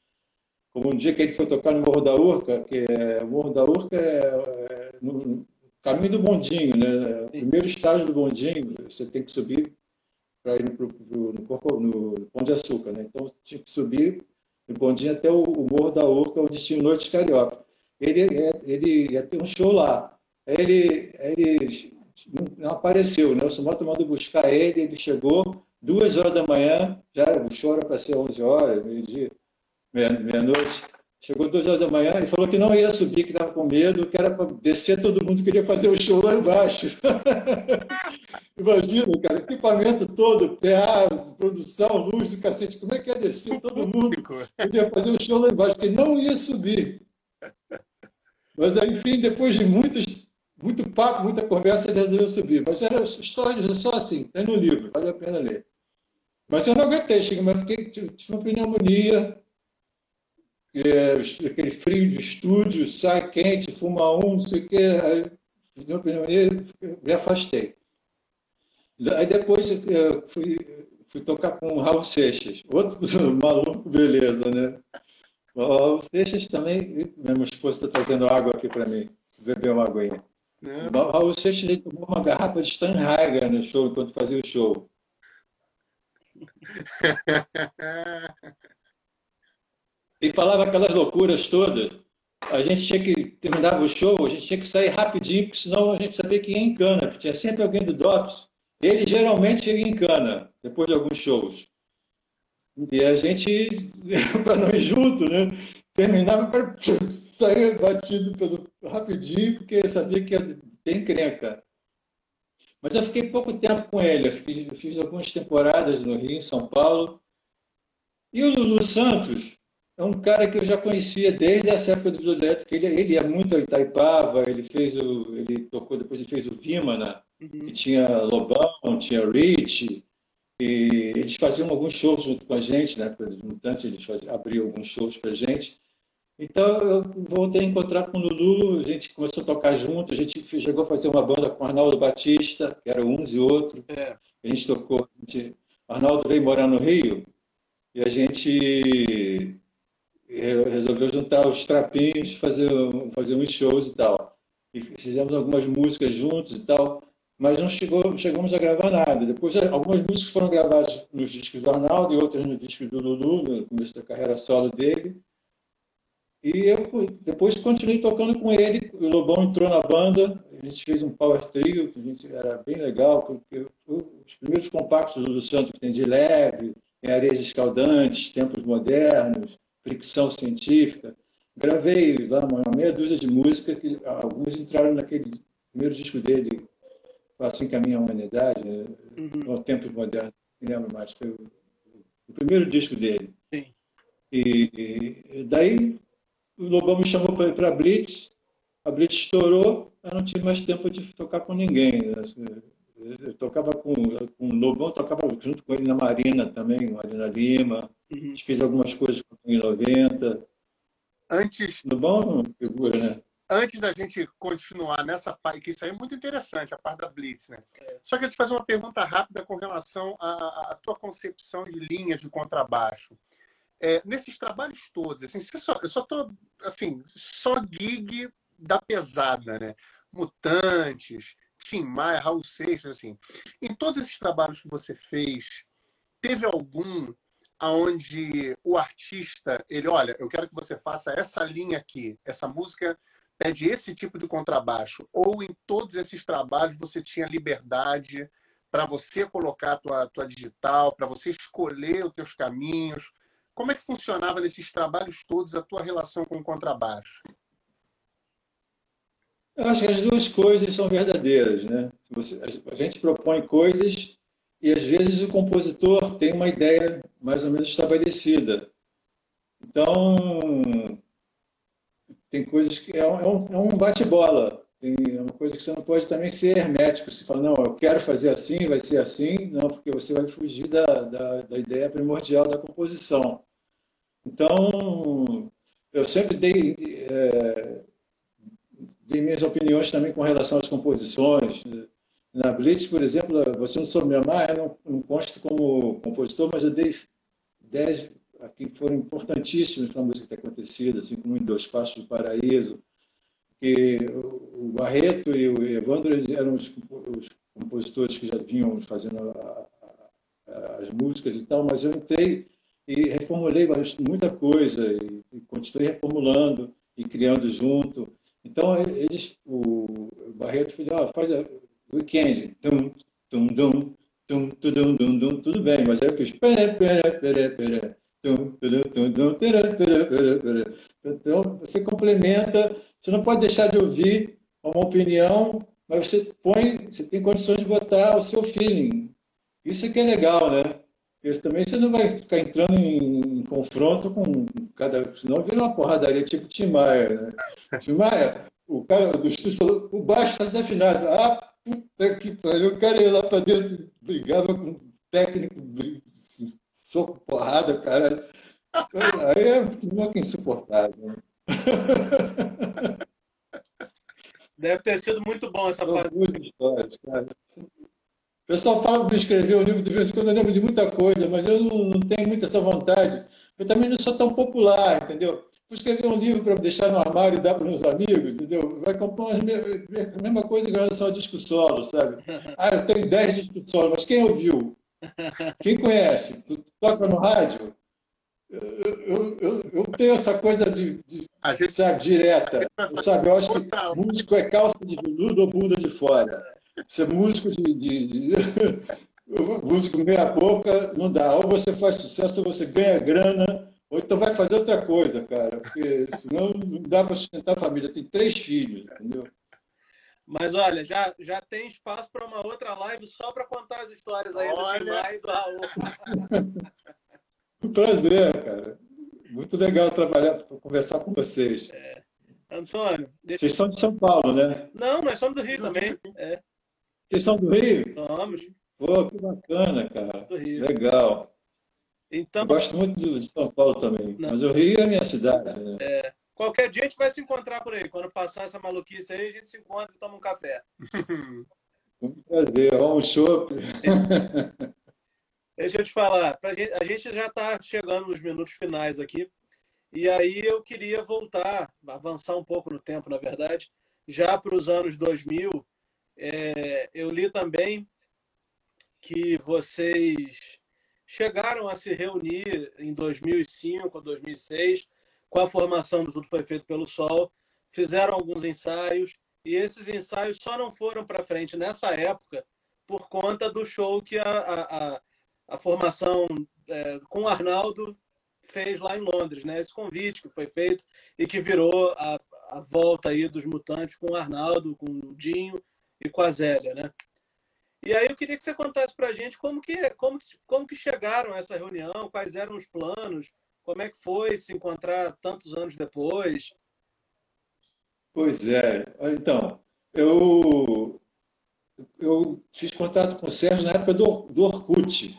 Speaker 1: como um dia que ele foi tocar no Morro da Urca, que é, o Morro da Urca é, é no caminho do bondinho, né? O primeiro estágio do bondinho, você tem que subir para ir no, no, no, no Pão de Açúcar, né? Então tinha que subir no bondinho até o, o Morro da Urca, onde tinha Noite Carioca. Ele, ele ia ter um show lá. Ele, ele não apareceu. O Nelson Mota mandou buscar ele, ele chegou duas horas da manhã, já o show era para ser 11 horas, meio-dia, meia-noite. Chegou duas horas da manhã e falou que não ia subir, que estava com medo, que era para descer, todo mundo queria fazer o show lá embaixo. Imagina, cara, equipamento todo, PA, produção, luz, cacete, como é que ia descer todo mundo? Queria fazer o show lá embaixo, que não ia subir. Mas, enfim, depois de muitos, muito papo, muita conversa, ele resolveu subir. Mas era história só assim, tem no livro, vale a pena ler. Mas eu não aguentei, cheguei, mas fiquei, tive uma pneumonia, é, aquele frio de estúdio, sai quente, fuma um, não sei o quê, aí uma pneumonia, me afastei. Aí depois eu fui, fui tocar com o Raul Seixas, outro maluco, beleza, né? O Raul Seixas também, minha esposa está trazendo água aqui para mim, beber uma aguinha. É. O Raul Seixas tomou uma garrafa de Steinheiger no show, enquanto fazia o show. e falava aquelas loucuras todas. A gente tinha que, terminava o show, a gente tinha que sair rapidinho, porque senão a gente sabia que ia em cana, porque tinha sempre alguém do DOPS. Ele geralmente chega em cana, depois de alguns shows. E a gente, para não ir junto, né? terminava para sair batido pelo, rapidinho, porque sabia que ia ter encrenca. Mas eu fiquei pouco tempo com ele. Eu, fiquei, eu fiz algumas temporadas no Rio, em São Paulo. E o Lulu Santos, é um cara que eu já conhecia desde essa época do Elétrico. Ele, ele ia muito a Itaipava, ele fez o, ele tocou, depois ele fez o Vimana, uhum. que tinha Lobão, tinha Rich, e eles faziam alguns shows junto com a gente, né? Dos Mutantes, eles faziam, abriam alguns shows para a gente. Então eu voltei a encontrar com o Lulu, a gente começou a tocar junto, a gente chegou a fazer uma banda com o Arnaldo Batista, que era uns e outro. É. A gente tocou, a gente, Arnaldo veio morar no Rio e a gente resolveu juntar os trapinhos, fazer, fazer uns shows e tal. E fizemos algumas músicas juntos e tal, mas não chegou, chegamos a gravar nada. Depois, algumas músicas foram gravadas nos discos do Arnaldo e outras no disco do Lulu, no começo da carreira solo dele. E eu depois continuei tocando com ele. O Lobão entrou na banda, a gente fez um power trio, que a gente, era bem legal, porque os primeiros compactos do Santos que tem de leve, tem areias escaldantes, tempos modernos, fricção científica. Gravei lá uma meia dúzia de música que alguns entraram naquele primeiro disco dele, Assim Caminha a Humanidade, né? uhum. Tempos Modernos, não lembro mais, foi o, o primeiro disco dele. Sim. E, e daí o Lobão me chamou para ir para a Blitz, a Blitz estourou, eu não tive mais tempo de tocar com ninguém. Né? Eu tocava com, com o Lobão, tocava junto com ele na Marina também, Marina Lima, uhum. fez algumas coisas em 90.
Speaker 3: Antes.
Speaker 1: Lobão é figura, né?
Speaker 3: Antes da gente continuar nessa parte, que isso aí é muito interessante, a parte da Blitz, né? Só que eu te fazer uma pergunta rápida com relação à, à tua concepção de linhas de contrabaixo é, nesses trabalhos todos, assim, só, eu só tô, assim, só gig da pesada, né? Mutantes, Tim Maia, Raul Seixas, assim. Em todos esses trabalhos que você fez, teve algum aonde o artista, ele, olha, eu quero que você faça essa linha aqui, essa música pede esse tipo de contrabaixo, ou em todos esses trabalhos você tinha liberdade para você colocar a tua, tua digital, para você escolher os teus caminhos, como é que funcionava nesses trabalhos todos a tua relação com o contrabaixo?
Speaker 1: Eu acho que as duas coisas são verdadeiras, né? A gente propõe coisas e às vezes o compositor tem uma ideia mais ou menos estabelecida. Então, tem coisas que é um, é um é bate-bola. É uma coisa que você não pode também ser hermético. Você fala, não, eu quero fazer assim, vai ser assim. Não, porque você vai fugir da, da, da ideia primordial da composição. Então, eu sempre dei, é, dei minhas opiniões também com relação às composições. Na Blitz, por exemplo, você não soube me amar, eu não, não consto como compositor, mas eu dei dez aqui foram importantíssimos para a música ter acontecido, assim como em Dois Passos do Paraíso, que o Barreto e o Evandro eram os, os compositores que já vinham fazendo a, a, as músicas e tal, mas eu entrei e reformulei muita coisa e, e continuei reformulando e criando junto. Então, eles, o Barreto falou, ah, faz weekend, tum, tum, dum, tum, tudum, dum, dum, tudo bem, mas aí eu fiz, Então, você complementa, você não pode deixar de ouvir uma opinião, mas você põe, você tem condições de botar o seu feeling. Isso é que é legal, né? Porque também você não vai ficar entrando em, em confronto com cada. Senão vira uma porradaria tipo Tim Maia, né? Tim Maia, o cara do estúdio falou: o baixo está desafinado. Ah, puta que pariu, o cara ia lá para dentro, brigava com o técnico, soco, porrada, cara. Aí é um insuportável. Né?
Speaker 2: Deve ter sido muito bom essa parte.
Speaker 1: O pessoal fala para escrever um livro, de vez em quando eu lembro de muita coisa, mas eu não, não tenho muita essa vontade. Eu também não sou tão popular, entendeu? Vou escrever um livro para deixar no armário e dar para meus amigos, entendeu? Vai comprar a mesma coisa que relação ao disco solo, sabe? Ah, eu tenho 10 discos solo, mas quem ouviu? Quem conhece? Tu toca no rádio? Eu, eu, eu, eu, tenho essa coisa de, de gente, sabe, direta. Sabe, eu acho que músico é calça de veludo ou bunda de fora. Ser músico de, de, de músico meia boca não dá. Ou você faz sucesso, ou você ganha grana, ou então vai fazer outra coisa, cara. Porque senão não dá para sustentar a família. Tem três filhos, entendeu?
Speaker 2: Mas olha, já, já tem espaço para uma outra live só para contar as histórias aí olha. do Chimai e do Raul.
Speaker 1: Um prazer, cara. Muito legal trabalhar, conversar com vocês. É.
Speaker 2: Antônio.
Speaker 1: Deixa... Vocês são de São Paulo, né?
Speaker 2: Não, nós somos do Rio também. É.
Speaker 1: Vocês são do Rio?
Speaker 2: Somos.
Speaker 1: Pô, que bacana, cara. Do Rio. Legal. Então... Eu gosto muito de São Paulo também. Não. Mas o Rio é a minha cidade. Né?
Speaker 2: É. Qualquer dia a gente vai se encontrar por aí. Quando passar essa maluquice aí, a gente se encontra e toma um café.
Speaker 1: Um prazer. Vamos um chopp.
Speaker 2: Deixa eu te falar, a gente já está chegando nos minutos finais aqui, e aí eu queria voltar, avançar um pouco no tempo, na verdade, já para os anos 2000. É, eu li também que vocês chegaram a se reunir em 2005, 2006, com a formação do Tudo Foi Feito pelo Sol, fizeram alguns ensaios, e esses ensaios só não foram para frente nessa época por conta do show que a, a, a a formação é, com o Arnaldo fez lá em Londres, né? Esse convite que foi feito e que virou a, a volta aí dos mutantes com o Arnaldo, com o Dinho e com a Zélia, né? E aí eu queria que você contasse para a gente como que, como, como que chegaram a essa reunião, quais eram os planos, como é que foi se encontrar tantos anos depois.
Speaker 1: Pois é, então, eu, eu fiz contato com o Sérgio na época do, do Orkut,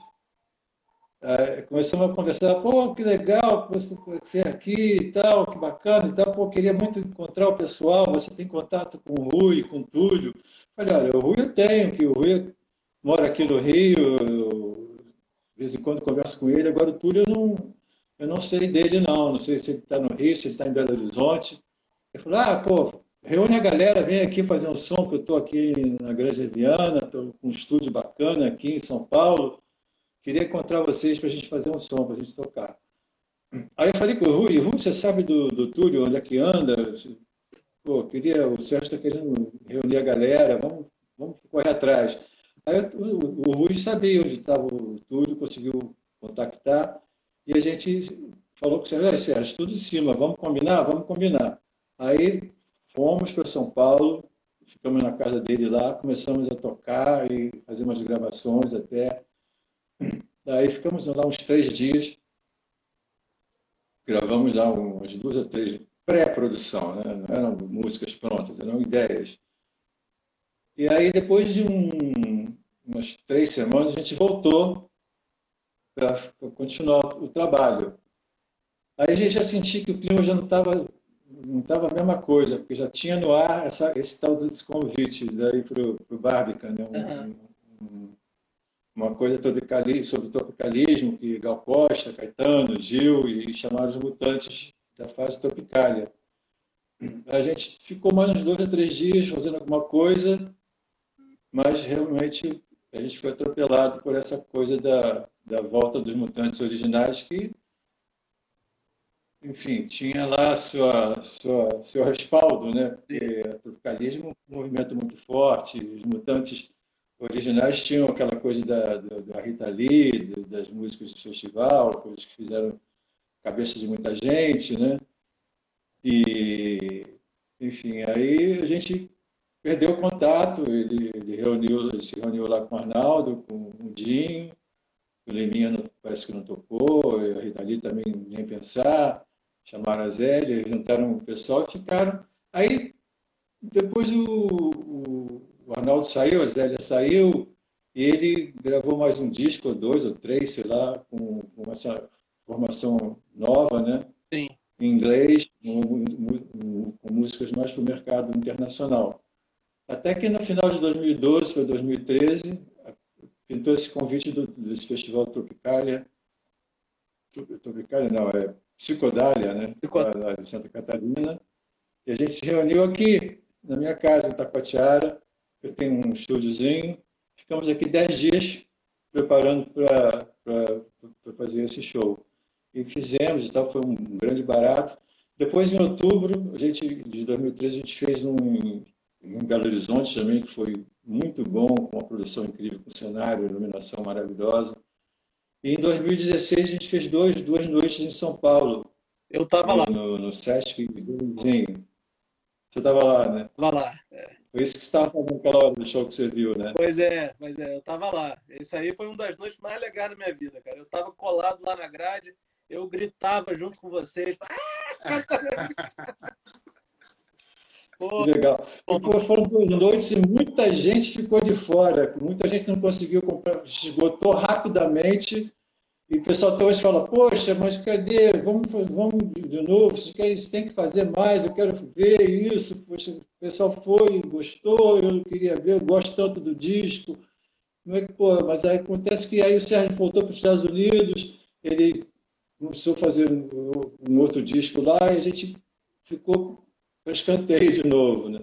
Speaker 1: é, começamos a conversar, pô, que legal você, você aqui e tal, que bacana e tal, pô, queria muito encontrar o pessoal, você tem contato com o Rui, com o Túlio. Falei, olha, o Rui eu tenho, que o Rui mora aqui no Rio, eu, de vez em quando converso com ele, agora o Túlio eu não, eu não sei dele não, não sei se ele está no Rio, se ele está em Belo Horizonte. Eu falei, ah, pô, reúne a galera, vem aqui fazer um som, que eu estou aqui na Grande Viana, estou com um estúdio bacana aqui em São Paulo, Queria encontrar vocês para a gente fazer um som, para a gente tocar. Aí eu falei com o Rui, Rui, você sabe do, do Túlio, onde é que anda? Pô, queria, o Sérgio está querendo reunir a galera, vamos, vamos correr atrás. Aí o, o Rui sabia onde estava o Túlio, conseguiu contactar, e a gente falou com o Sérgio, Sérgio, tudo em cima, vamos combinar? Vamos combinar. Aí fomos para São Paulo, ficamos na casa dele lá, começamos a tocar e fazer umas gravações até. Daí ficamos lá uns três dias, gravamos lá umas duas ou três pré-produção, né? não eram músicas prontas, eram ideias. E aí, depois de um, umas três semanas, a gente voltou para continuar o trabalho. Aí a gente já sentia que o clima já não estava não estava a mesma coisa, porque já tinha no ar essa, esse tal desse convite daí para o Barbican, né? Um, uhum. um, uma coisa sobre tropicalismo, que Gal Costa, Caetano, Gil e chamaram os mutantes da fase tropicália. A gente ficou mais uns dois ou três dias fazendo alguma coisa, mas realmente a gente foi atropelado por essa coisa da, da volta dos mutantes originais que, enfim, tinha lá sua, sua, seu respaldo, né? Porque o tropicalismo é um movimento muito forte, os mutantes originais tinham aquela coisa da, da, da Rita Lee, das músicas do festival, coisas que fizeram cabeça de muita gente, né? E, enfim, aí a gente perdeu o contato, ele, ele reuniu, ele se reuniu lá com o Arnaldo, com o Dinho, o Leminha não, parece que não tocou, a Ridali também nem pensar, chamaram a Zélia, juntaram o pessoal e ficaram. Aí, depois o, o, o Arnaldo saiu, a Zélia saiu, e ele gravou mais um disco, ou dois ou três, sei lá, com, com essa formação nova, né?
Speaker 2: Sim.
Speaker 1: Em inglês, com, com músicas mais para o mercado internacional. Até que no final de 2012 foi 2013, pintou esse convite do, desse festival Tropicália. Tropicália não, é Psicodália, né? Lá de Santa Catarina. E a gente se reuniu aqui, na minha casa, em Taquatiara. Eu tenho um estúdiozinho. Ficamos aqui dez dias preparando para fazer esse show. E fizemos e tal, foi um grande barato. Depois, em outubro a gente, de 2013, a gente fez um em Belo Horizonte também, que foi muito bom, com uma produção incrível, com cenário, iluminação maravilhosa. E em 2016 a gente fez dois, duas noites em São Paulo.
Speaker 2: Eu estava lá.
Speaker 1: No, no Sesc Você estava lá, né?
Speaker 2: Estava lá. É.
Speaker 1: Foi isso que você estava fazendo aquela hora do show que você viu, né?
Speaker 2: Pois é, mas é, eu estava lá. Isso aí foi uma das noites mais legais da minha vida, cara. Eu estava colado lá na grade, eu gritava junto com vocês.
Speaker 1: Que legal. E foram duas noites e muita gente ficou de fora, muita gente não conseguiu comprar, esgotou rapidamente. E o pessoal até hoje fala: Poxa, mas cadê? Vamos, vamos de novo, vocês têm que fazer mais, eu quero ver isso. Poxa, o pessoal foi, gostou, eu queria ver, eu gosto tanto do disco. Como é que, pô, mas aí acontece que aí o Sérgio voltou para os Estados Unidos, ele começou a fazer um, um outro disco lá e a gente ficou para escanteio de novo. Né?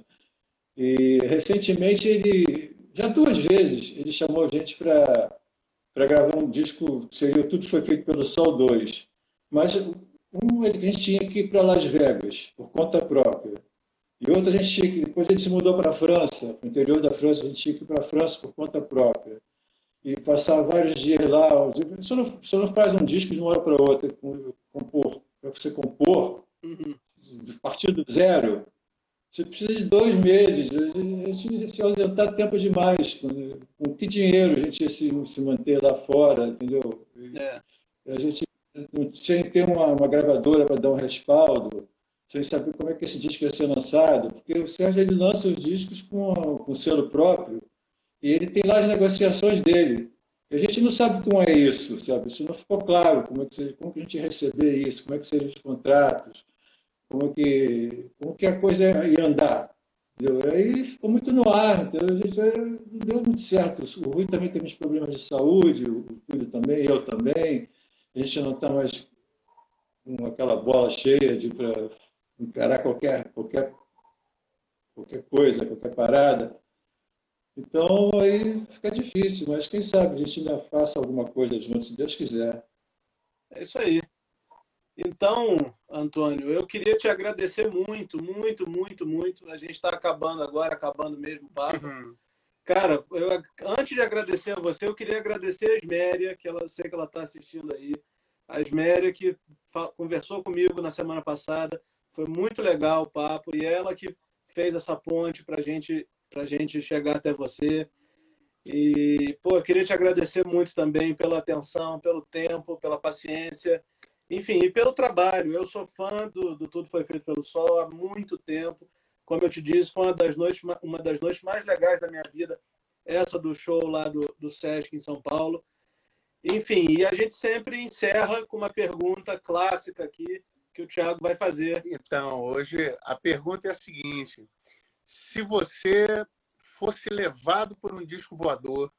Speaker 1: E recentemente ele, já duas vezes, ele chamou a gente para gravar um disco, seria Tudo Foi Feito pelo Sol 2. Mas um a gente tinha que ir para Las Vegas, por conta própria. E outro a gente tinha que, depois ele se mudou para a França, para o interior da França, a gente tinha que ir para a França por conta própria. E passar vários dias lá. Você não, você não faz um disco de uma hora para outra, compor. Para você compor, uhum partir do zero, você precisa de dois meses. A gente se ausentar tempo demais. Com que dinheiro a gente ia se, se manter lá fora, entendeu? É. A gente sem ter uma, uma gravadora para dar um respaldo, sem saber como é que esse disco ia ser lançado, porque o Sérgio ele lança os discos com, com selo próprio e ele tem lá as negociações dele. A gente não sabe como é isso, sabe? Isso não ficou claro, como é que, como que a gente ia receber isso, como é que seriam os contratos como que, como que a coisa ia andar. Entendeu? Aí ficou muito no ar, a gente não deu muito certo. O Rui também tem uns problemas de saúde, o filho também, eu também. A gente não está mais com aquela bola cheia de para encarar qualquer, qualquer, qualquer coisa, qualquer parada. Então aí fica difícil, mas quem sabe a gente ainda faça alguma coisa junto, se Deus quiser.
Speaker 2: É isso aí. Então, Antônio, eu queria te agradecer muito, muito, muito, muito. A gente está acabando agora, acabando mesmo o papo. Uhum. Cara, eu, antes de agradecer a você, eu queria agradecer a Esméria, que ela, eu sei que ela está assistindo aí. A Esméria que conversou comigo na semana passada. Foi muito legal o papo. E ela que fez essa ponte para gente, a gente chegar até você. E, pô, eu queria te agradecer muito também pela atenção, pelo tempo, pela paciência enfim, e pelo trabalho. Eu sou fã do, do Tudo Foi Feito pelo Sol há muito tempo. Como eu te disse, foi uma das noites, uma das noites mais legais da minha vida, essa do show lá do, do Sesc em São Paulo. Enfim, e a gente sempre encerra com uma pergunta clássica aqui que o Thiago vai fazer.
Speaker 3: Então, hoje a pergunta é a seguinte: se você fosse levado por um disco voador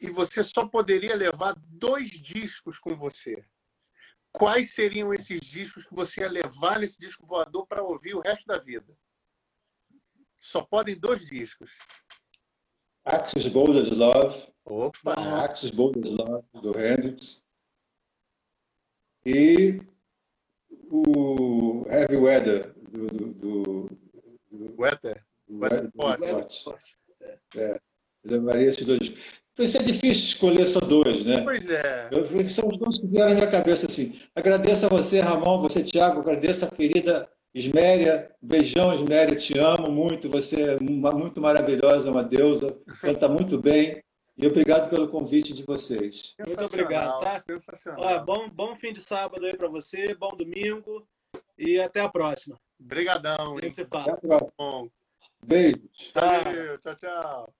Speaker 3: e você só poderia levar dois discos com você, quais seriam esses discos que você ia levar nesse disco voador para ouvir o resto da vida? Só podem dois discos.
Speaker 1: Axis Bold as Love.
Speaker 3: Opa!
Speaker 1: Axis Bold as Love, do Hendrix. E o Heavy Weather, do... do, do,
Speaker 3: do Weather?
Speaker 1: Do Weather, É. é. Eu levaria esses dois. Vai ser difícil escolher só dois, né?
Speaker 3: Pois é.
Speaker 1: Eu, são os dois que vieram na minha cabeça assim. Agradeço a você, Ramon, você, Tiago, agradeço a querida Isméria. Beijão, Isméria, te amo muito. Você é muito maravilhosa, uma deusa, canta muito bem. E obrigado pelo convite de vocês.
Speaker 2: Muito obrigado, tá? Sensacional. Olha, bom, bom fim de sábado aí para você, bom domingo e até a próxima.
Speaker 3: Obrigadão.
Speaker 2: A gente se fala.
Speaker 1: Beijo.
Speaker 3: Tchau, tchau. tchau.